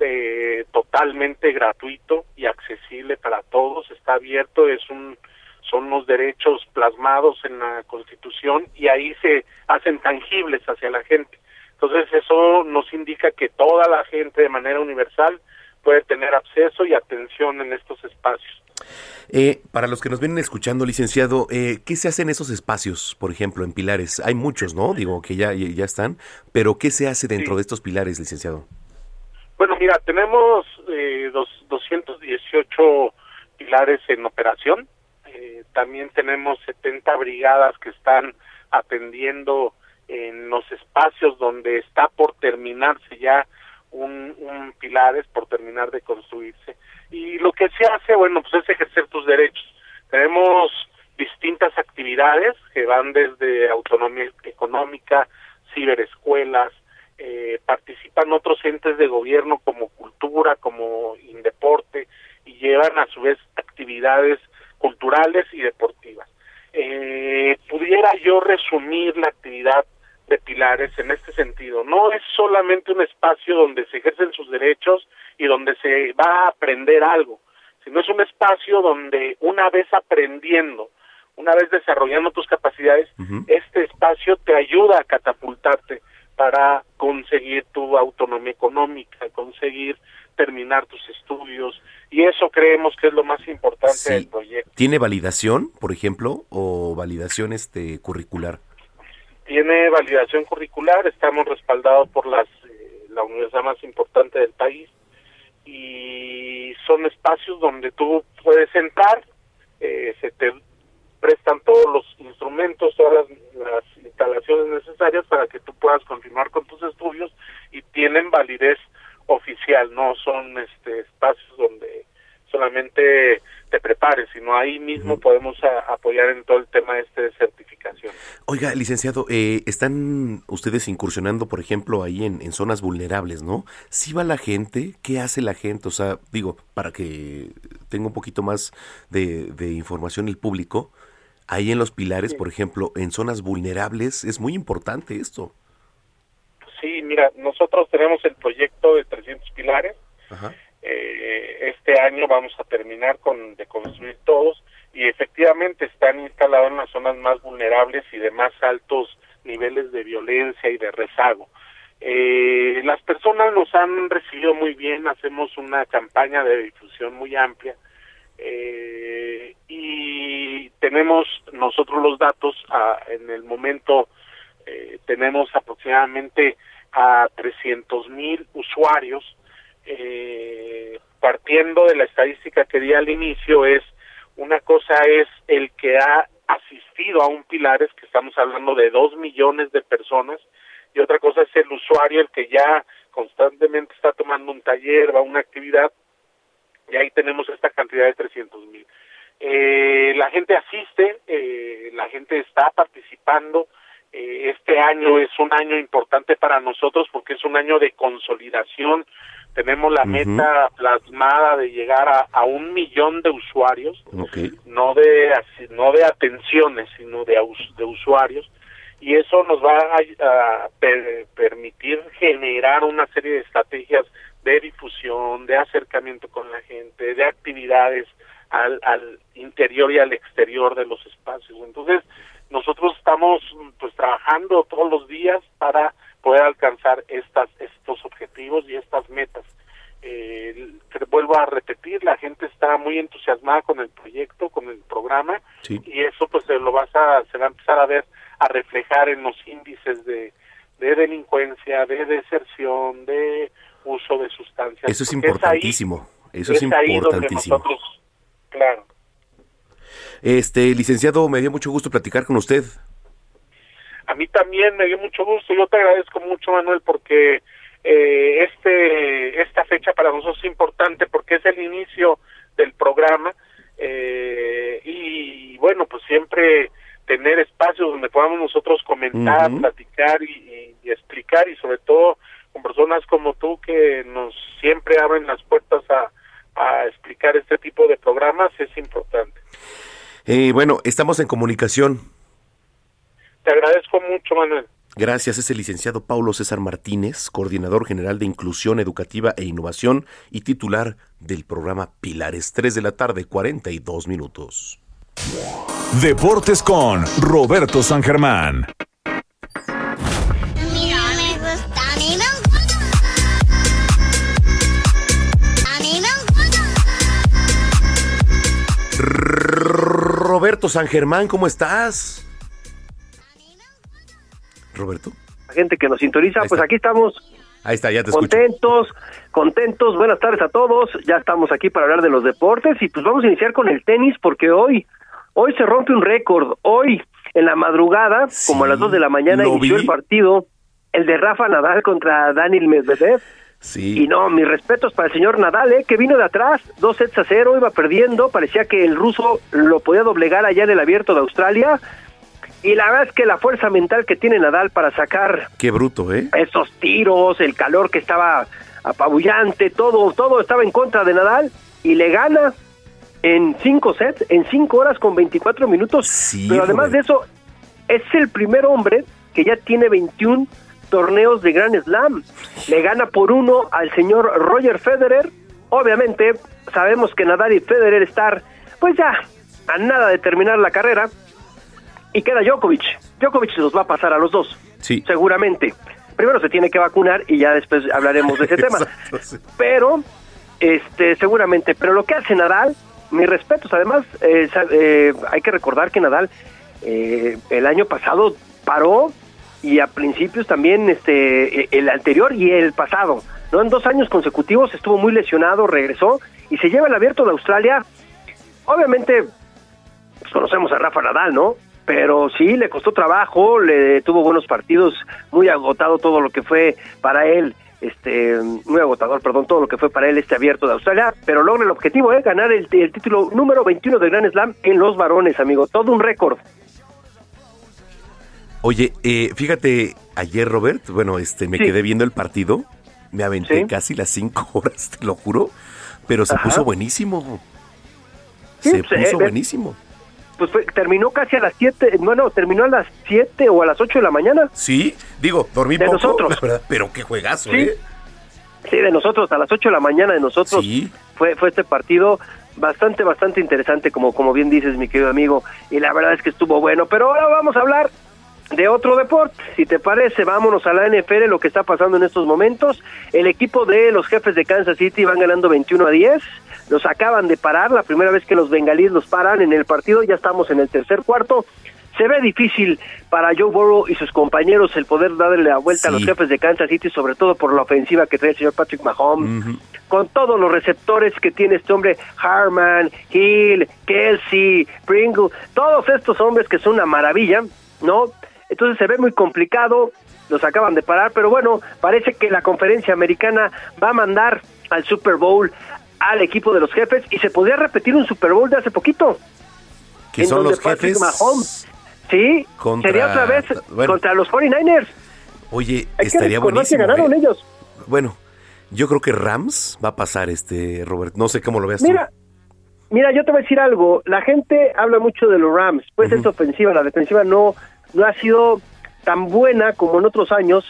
eh, totalmente gratuito y accesible para todos. Está abierto, es un, son los derechos plasmados en la Constitución y ahí se hacen tangibles hacia la gente. Entonces eso nos indica que toda la gente de manera universal puede tener acceso y atención en estos espacios. Eh, para los que nos vienen escuchando, licenciado, eh, ¿qué se hace en esos espacios, por ejemplo, en Pilares? Hay muchos, ¿no? Digo, que ya, ya están, pero ¿qué se hace dentro de estos pilares, licenciado? Bueno, mira, tenemos eh, dos, 218 pilares en operación. Eh, también tenemos 70 brigadas que están atendiendo en los espacios donde está por terminarse ya un, un pilares, por terminar de construirse. Y lo que se hace, bueno, pues es ejercer tus derechos. Tenemos distintas actividades que van desde autonomía económica, ciberescuelas, eh, participan otros entes de gobierno como cultura, como Indeporte, y llevan a su vez actividades culturales y deportivas. Eh, pudiera yo resumir la actividad de Pilares en este sentido. No es solamente un espacio donde se ejercen sus derechos y donde se va a aprender algo, sino es un espacio donde una vez aprendiendo, una vez desarrollando tus capacidades, este espacio te ayuda a catapultarte para conseguir tu autonomía económica, conseguir terminar tus estudios y eso creemos que es lo más importante Sí. del proyecto. ¿Tiene validación, por ejemplo, o validación este curricular? Tiene validación curricular, estamos respaldados por las eh, la universidad más importante del país y son espacios donde tú puedes entrar, eh, se te prestan todos los instrumentos, todas las, las instalaciones necesarias para que tú puedas continuar con tus estudios y tienen validez oficial, no son este espacios donde solamente te prepares, sino ahí mismo podemos a- apoyar en todo el tema este de certificación. Oiga, licenciado, eh, están ustedes incursionando, por ejemplo, ahí en, en zonas vulnerables, ¿no? ¿Sí va la gente? ¿Qué hace la gente? O sea, digo, para que tenga un poquito más de, de información el público, ahí en los pilares, por ejemplo, en zonas vulnerables, es muy importante esto. Sí, mira, nosotros tenemos el proyecto de 300 pilares. Ajá. Eh, este año vamos a terminar con de construir todos y efectivamente están instalados en las zonas más vulnerables y de más altos niveles de violencia y de rezago. Eh, las personas nos han recibido muy bien, hacemos una campaña de difusión muy amplia eh, y tenemos nosotros los datos ah, en el momento eh, tenemos aproximadamente a 300 mil usuarios eh, partiendo de la estadística que di al inicio es una cosa es el que ha asistido a un pilares que estamos hablando de dos millones de personas y otra cosa es el usuario el que ya constantemente está tomando un taller va a una actividad y ahí tenemos esta cantidad de 300 mil eh, la gente asiste eh, la gente está participando eh, este año es un año importante para nosotros porque es un año de consolidación. Tenemos la meta plasmada de llegar a, a un millón de usuarios, no de no de atenciones, sino de, de usuarios. Y eso nos va a, a per- permitir generar una serie de estrategias de difusión, de acercamiento con la gente, de actividades al, al interior y al exterior de los espacios. Entonces, nosotros estamos pues trabajando todos los días para poder alcanzar estas estos objetivos y estas metas. Eh, te vuelvo a repetir, la gente está muy entusiasmada con el proyecto, con el programa Sí. y eso pues se lo vas a se va a empezar a ver a reflejar en los índices de, de delincuencia, de deserción, de uso de sustancias. Eso es ahí- importantísimo. Eso es donde importantísimo. nosotros, claro. Este, licenciado, me dio mucho gusto platicar con usted. A mí también me dio mucho gusto. Yo te agradezco mucho, Manuel, porque eh, este esta fecha para nosotros es importante porque es el inicio del programa eh, y bueno, pues siempre tener espacios donde podamos nosotros comentar, platicar y, y- y explicar y sobre todo con personas como tú que nos siempre abren las puertas a, a explicar este tipo de programas es importante. Eh, bueno, estamos en comunicación. Te agradezco mucho, Manuel. Gracias, es el licenciado Paulo César Martínez, coordinador general de Inclusión Educativa e Innovación y titular del programa Pilares 3 de la tarde, 42 minutos. Deportes con Roberto San Germán. Roberto San Germán, ¿cómo estás? Roberto. La gente que nos sintoniza, pues aquí estamos Ahí está, ya te escucho. contentos, contentos. Buenas tardes a todos. Ya estamos aquí para hablar de los deportes y pues vamos a iniciar con el tenis porque hoy, hoy se rompe un récord. Hoy, en la madrugada, como a las 2 de la mañana, inició vi. el partido, el de Rafa Nadal contra Daniel Medvedev. Sí. Y no, mis respetos para el señor Nadal, ¿eh? que vino de atrás, dos sets a cero, iba perdiendo, parecía que el ruso lo podía doblegar allá en el abierto de Australia. Y la verdad es que la fuerza mental que tiene Nadal para sacar Qué bruto, ¿eh? esos tiros, el calor que estaba apabullante, todo, todo estaba en contra de Nadal y le gana en cinco sets, en cinco horas con 24 minutos. Pero además de eso, es el primer hombre que ya tiene 21 torneos de Grand Slam. Le gana por uno al señor Roger Federer. Obviamente, sabemos que Nadal y Federer estar, pues ya, a nada de terminar la carrera. Y queda Djokovic. Djokovic los va a pasar a los dos. Sí. Seguramente. Primero se tiene que vacunar y ya después hablaremos de ese <laughs> tema. Exacto, sí. Pero, este, seguramente. Pero lo que hace Nadal, mis respetos. Además, eh, eh, hay que recordar que Nadal eh, el año pasado paró y a principios también este eh, el anterior y el pasado. ¿no? En dos años consecutivos estuvo muy lesionado, regresó y se lleva el abierto de Australia. Obviamente, pues conocemos a Rafa Nadal, ¿no? Pero sí, le costó trabajo, le tuvo buenos partidos, muy agotado todo lo que fue para él, este, muy agotador, perdón, todo lo que fue para él este abierto de Australia, pero logra el objetivo, ¿eh? Ganar el, el título número 21 del Grand Slam en los varones, amigo, todo un récord. Oye, eh, fíjate, ayer, Robert, bueno, este, me Sí. quedé viendo el partido, me aventé Sí. casi las cinco <laughs> horas, te lo juro, pero se Ajá. puso buenísimo. Sí, se pues, puso eh, buenísimo. Pues fue- terminó casi a las 7, bueno, terminó a las 7 o a las 8 de la mañana. Sí, digo, dormí De poco, nosotros. pero qué juegazo, Sí. ¿eh? Sí, de nosotros, a las 8 de la mañana de nosotros. Fue, fue este partido bastante, bastante interesante, como, como bien dices, mi querido amigo. Y la verdad es que estuvo bueno. Pero ahora vamos a hablar de otro deporte. Si te parece, vámonos a la NFL, lo que está pasando en estos momentos. El equipo de los jefes de Kansas City van ganando 21 a 10. Los acaban de parar, la primera vez que los bengalíes los paran en el partido, ya estamos en el tercer cuarto. Se ve difícil para Joe Burrow y sus compañeros el poder darle la vuelta a los jefes de Kansas City, sobre todo por la ofensiva que trae el señor Patrick Mahomes con todos los receptores que tiene este hombre, Harman, Hill, Kelsey, Pringle, todos estos hombres que son una maravilla, ¿no? Entonces se ve muy complicado, los acaban de parar, pero bueno, parece que la conferencia americana va a mandar al Super Bowl al equipo de los jefes y se podría repetir un Super Bowl de hace poquito. Que son los Patrick jefes Mahomes, sí, contra- sería otra vez bueno. contra los 49ers. Oye, Hay estaría buenísimo. que ganaron ¿eh? ellos. Bueno, yo creo que Rams va a pasar este, Robert. No sé cómo lo veas Mira, mira, yo te voy a decir algo. La gente habla mucho de los Rams. Pues es ofensiva, la defensiva no, no ha sido tan buena como en otros años.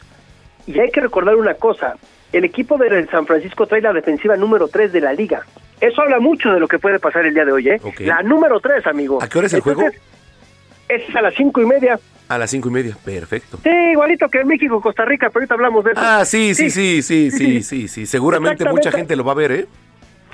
Y hay que recordar una cosa. El equipo de San Francisco trae la defensiva número 3 de la liga. Eso habla mucho de lo que puede pasar el día de hoy, ¿eh? La número 3, amigo. ¿A qué hora es el juego? Es a las cinco y media. A las cinco y media. Perfecto. Sí, igualito que en México, Costa Rica, pero ahorita hablamos de eso. Ah, sí, sí, sí, sí, sí, sí, sí. Seguramente mucha gente lo va a ver, ¿eh?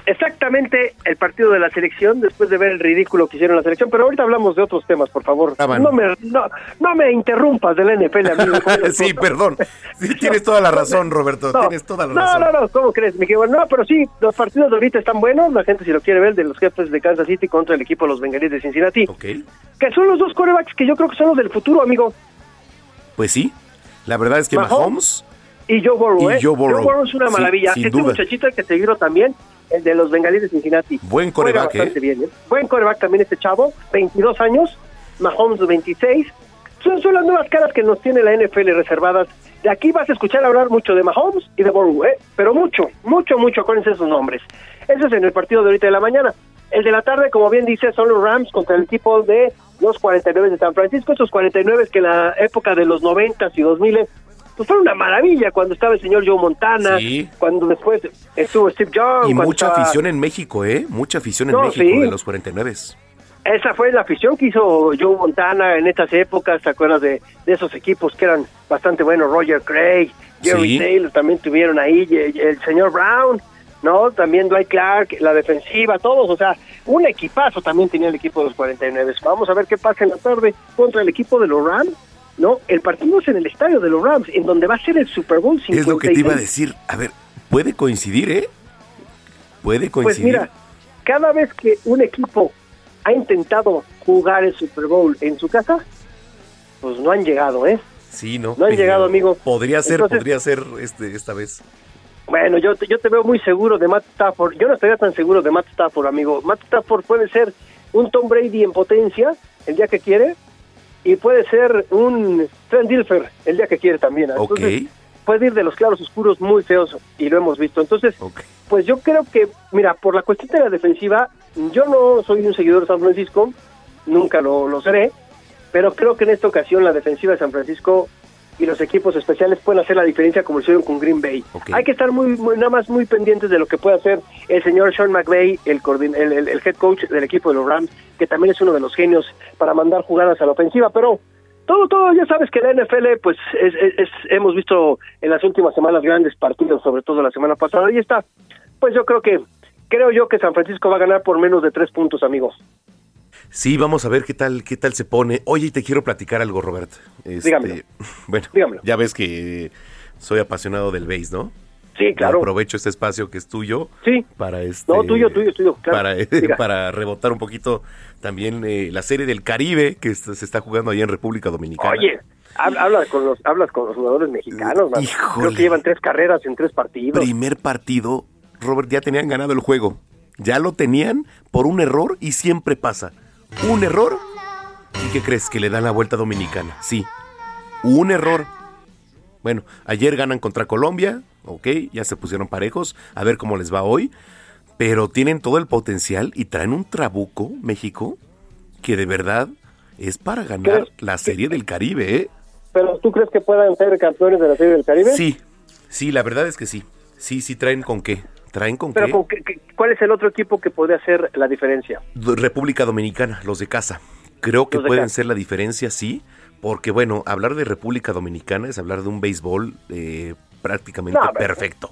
Exactamente el partido de la selección después de ver el ridículo que hicieron la selección, pero ahorita hablamos de otros temas, por favor. Ah, bueno. no, me, no, no me interrumpas del NFL, amigo. <laughs> sí, perdón. Sí, tienes toda la razón, Roberto. No, tienes toda la no, razón. no, no, ¿cómo crees? Me quedo, no, pero sí, los partidos de ahorita están buenos, la gente si lo quiere ver, de los jefes de Kansas City contra el equipo de los Bengalíes de Cincinnati. Que son los dos corebacks que yo creo que son los del futuro, amigo. Pues sí. La verdad es que Mahomes Mahomes, Y Joe Burrow, Y ¿eh? Joe Burrow. es una Sí, maravilla. sin este duda. muchachito hay que seguirlo también, el de los Bengalíes de Cincinnati. buen coreback, bastante ¿eh? bien, ¿eh? Buen coreback también este chavo, 22 años, Mahomes 26. Son, son las nuevas caras que nos tiene la NFL reservadas. De aquí vas a escuchar hablar mucho de Mahomes y de Burrow, ¿eh? Pero mucho, mucho, mucho, acuérdense esos nombres. Eso es en el partido de ahorita de la mañana. El de la tarde, como bien dice, son los Rams contra el equipo de los 49 de San Francisco. Esos 49 que en la época de los 90 y 2000 pues fueron una maravilla cuando estaba el señor Joe Montana, Sí. cuando después estuvo Steve Young. Y mucha estaba- afición en México, ¿eh? Mucha afición en No, México sí. de los 49. Esa fue la afición que hizo Joe Montana en estas épocas, ¿te acuerdas de, de esos equipos que eran bastante buenos? Roger Craig, Jerry Sí. Taylor también tuvieron ahí, el señor Brown, ¿no? También Dwight Clark, la defensiva, todos, o sea, un equipazo también tenía el equipo de los 49. Vamos a ver qué pasa en la tarde contra el equipo de los Rams, ¿no? El partido es en el estadio de los Rams, en donde va a ser el Super Bowl 56. Es lo que te iba a decir. A ver, puede coincidir, ¿eh? Puede Pues coincidir. mira, cada vez que un equipo ha intentado jugar el Super Bowl en su casa, pues no han llegado, ¿eh? sí, ¿no? no han llegado, amigo. Podría ser, Entonces- podría ser este, esta vez. Bueno, yo te, yo te veo muy seguro de Matt Stafford. Yo no estaría tan seguro de Matt Stafford, amigo. Matt Stafford puede ser un Tom Brady en potencia el día que quiere y puede ser un Trent Dilfer el día que quiere también. Entonces, puede ir de los claros oscuros muy feos y lo hemos visto. Entonces, pues yo creo que, mira, por la cuestión de la defensiva, yo no soy un seguidor de San Francisco, nunca lo, lo seré, pero creo que en esta ocasión la defensiva de San Francisco y los equipos especiales pueden hacer la diferencia como hicieron con Green Bay. Hay que estar muy, muy- nada más muy pendientes de lo que puede hacer el señor Sean McVay, el, coordin- el, el- el head coach del equipo de los Rams, que también es uno de los genios para mandar jugadas a la ofensiva, pero todo, todo, ya sabes que la NFL, pues es, es- es- hemos visto en las últimas semanas grandes partidos, sobre todo la semana pasada, y está, pues yo creo que, creo yo que San Francisco va a ganar por menos de tres puntos, amigos. Sí, vamos a ver qué tal, qué tal se pone. Oye, y te quiero platicar algo, Robert. Este, Dígamelo. <laughs> Bueno, Dígamelo. ya ves que soy apasionado del base, ¿no? Sí, claro. Aprovecho este espacio que es tuyo. Sí. Para este. No, tuyo, tuyo, tuyo, claro. Para, <laughs> para rebotar un poquito también eh, la serie del Caribe que se está jugando allá en República Dominicana. Oye, hab- habla con los, hablas con los jugadores mexicanos, man. Creo que llevan tres carreras en tres partidos. Primer partido, Robert, ya tenían ganado el juego. Ya lo tenían por un error y siempre pasa. Un error. ¿Y qué crees? Que le dan la vuelta Dominicana. Sí. Un error. Bueno, ayer ganan contra Colombia. Ok, ya se pusieron parejos. A ver cómo les va hoy. Pero tienen todo el potencial y traen un trabuco, México, que de verdad es para ganar la Serie del Caribe, ¿eh? Pero ¿tú crees que puedan ser campeones de la Serie del Caribe? Sí, sí, la verdad es que sí. Sí, sí, traen con qué. Traen con Pero qué. ¿con qué- qué- ¿cuál es el otro equipo que podría hacer la diferencia? República Dominicana, los de casa. Creo que pueden casa. ser la diferencia, sí, porque bueno, hablar de República Dominicana es hablar de un béisbol eh, prácticamente No, perfecto.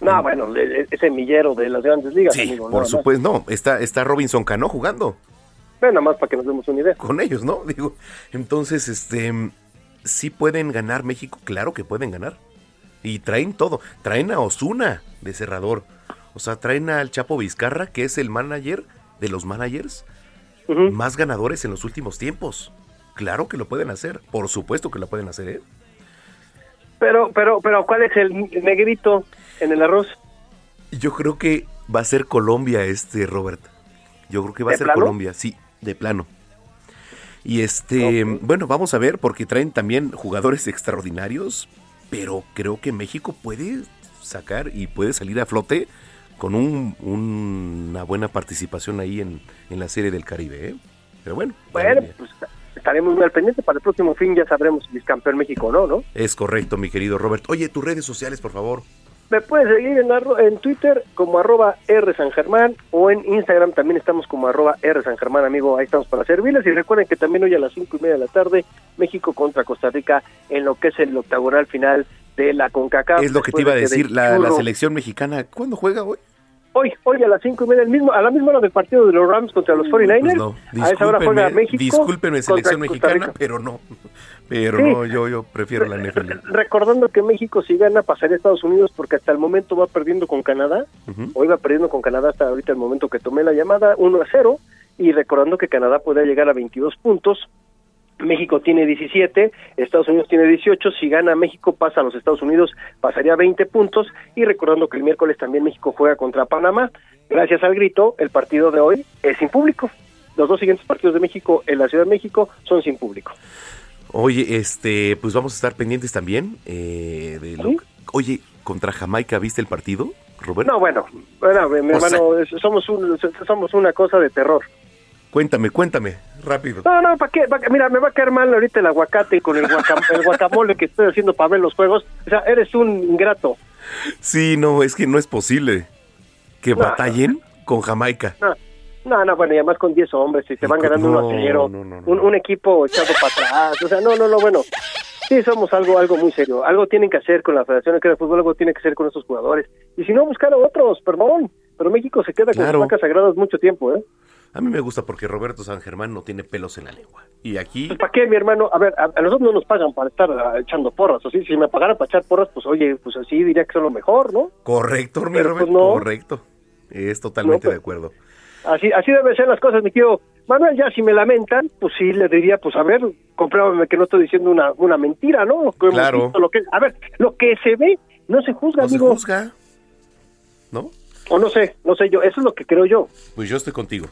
No, bueno, e- e- ese millero de las grandes ligas, Sí, amigo, por supuesto, no, está, está Robinson Cano jugando Ve, nada más para que nos demos una idea. con ellos, ¿no? <laughs> Digo, entonces, este, sí pueden ganar México, claro que pueden ganar. Y traen todo, traen a Osuna de cerrador, o sea, traen al Chapo Vizcarra, que es el manager de los managers más ganadores en los últimos tiempos. Claro que lo pueden hacer, por supuesto que lo pueden hacer, ¿eh? Pero, pero, pero, ¿cuál es el negrito en el arroz? Yo creo que va a ser Colombia este, Robert. Yo creo que va a ¿De ser plano? Colombia, sí, de plano. Y este, bueno, vamos a ver, porque traen también jugadores extraordinarios, pero creo que México puede sacar y puede salir a flote con un- una buena participación ahí en, en la Serie del Caribe, ¿eh? Pero bueno, Bueno, pues estaremos muy al pendiente. Para el próximo fin ya sabremos si es campeón México o no, ¿no? es correcto, mi querido Robert. Oye, tus redes sociales, por favor. Me puedes seguir en, arro- en Twitter como arroba R San Germán o en Instagram también estamos como arroba R San Germán, amigo. Ahí estamos para servirles. Y recuerden que también hoy a las cinco y media de la tarde, México contra Costa Rica en lo que es el octagonal final de la CONCACAF. Es lo que te iba a decir, de la, la selección mexicana, ¿cuándo juega hoy? Hoy, hoy a las cinco y media, el mismo, a la misma hora del partido de los Rams contra los 49ers. Pues no, a esa hora juega México. discúlpenme, selección mexicana, pero no. Pero Sí. no, yo, yo prefiero la NFL. Recordando que México si gana pasaría a Estados Unidos porque hasta el momento va perdiendo con Canadá. Hoy va perdiendo con Canadá hasta ahorita el momento que tomé la llamada 1 a 0 y recordando que Canadá puede llegar a 22 puntos. México tiene 17, Estados Unidos tiene 18, si gana México pasa a los Estados Unidos, pasaría a 20 puntos y recordando que el miércoles también México juega contra Panamá, gracias al grito, el partido de hoy es sin público. Los dos siguientes partidos de México en la Ciudad de México son sin público. Oye, este, pues vamos a estar pendientes también de lo Oye, contra Jamaica, ¿viste el partido, Robert? No, bueno, bueno, mi, sea- hermano, somos, un, somos una cosa de terror. Cuéntame, cuéntame, rápido. No, no, ¿para qué? Pa' qué? Mira, me va a caer mal ahorita el aguacate con el, guacam- <laughs> el guacamole que estoy haciendo para ver los juegos. O sea, eres un ingrato. Sí, no, es que no es posible que No. batallen con Jamaica. No, no, no, bueno, y además con 10 hombres y se van ganando no, 1 a 0. no, no, Un, un equipo echado para atrás. O sea, no, no, no, bueno. Sí, somos algo algo muy serio. Algo tienen que hacer con la Federación de Fútbol, algo tiene que hacer con estos jugadores. Y si no, buscar a otros, perdón. Pero México se queda con Claro. sus vacas sagradas mucho tiempo, ¿eh? A mí me gusta porque Roberto San Germán no tiene pelos en la lengua. Y aquí, Pues, ¿Para qué, mi hermano? A ver, a, a nosotros no nos pagan para estar ah, echando porras. O sí, si me pagaran para echar porras, pues oye, pues así diría que son lo mejor, ¿no? correcto, mi pues, no. correcto. Es totalmente No, pues- de acuerdo. Así, así deben ser las cosas, mi tío. Manuel, ya si me lamentan, pues sí, le diría, pues a ver, compruébame que no estoy diciendo una, una mentira, ¿no? Claro. visto Lo que, a ver, lo que se ve no se juzga, No se amigo. juzga, ¿no? O no sé, no sé yo, eso es lo que creo yo. Pues yo estoy contigo.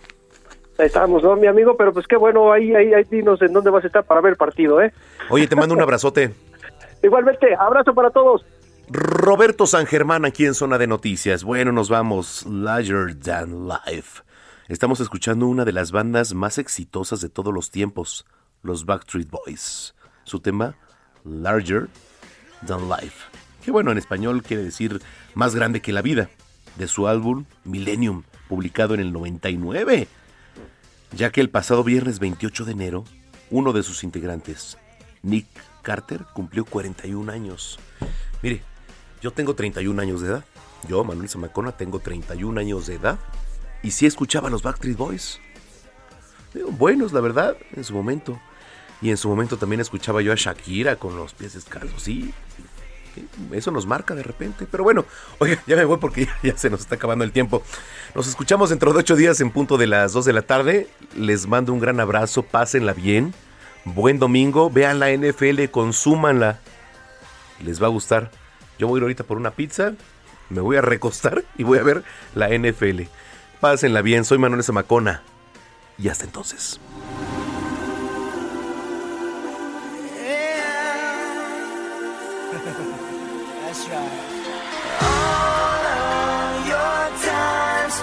Ahí estamos, ¿no, mi amigo? Pero pues qué bueno, ahí, ahí, ahí dinos en dónde vas a estar para ver el partido, ¿eh? Oye, te mando un abrazote. <laughs> Igualmente, abrazo para todos. Roberto San Germán aquí en Zona de Noticias. Bueno, nos vamos. Larger Than Life. Estamos escuchando una de las bandas más exitosas de todos los tiempos, los Backstreet Boys. Su tema, Larger Than Life. Que bueno, en español quiere decir más grande que la vida, de su álbum Millennium, publicado en el 99. Ya que el pasado viernes 28 de enero, uno de sus integrantes, Nick Carter, cumplió 41 años. Mire, yo tengo 31 años de edad. Yo, Manuel Zamacona, tengo 31 años de edad. Y sí escuchaba a los Backstreet Boys. Buenos, la verdad, en su momento. Y en su momento también escuchaba yo a Shakira con los pies descalzos, sí. Eso nos marca de repente. Pero bueno, <laughs> oiga, ya me voy porque ya, se nos está acabando el tiempo. Nos escuchamos dentro de ocho días en punto de las 2 de la tarde. Les mando un gran abrazo, pásenla bien. Buen domingo, vean la NFL, consúmanla. Les va a gustar. Yo voy a ir ahorita por una pizza, me voy a recostar y voy a ver la NFL. Pásenla bien, soy Manuel Zamacona. Y hasta entonces.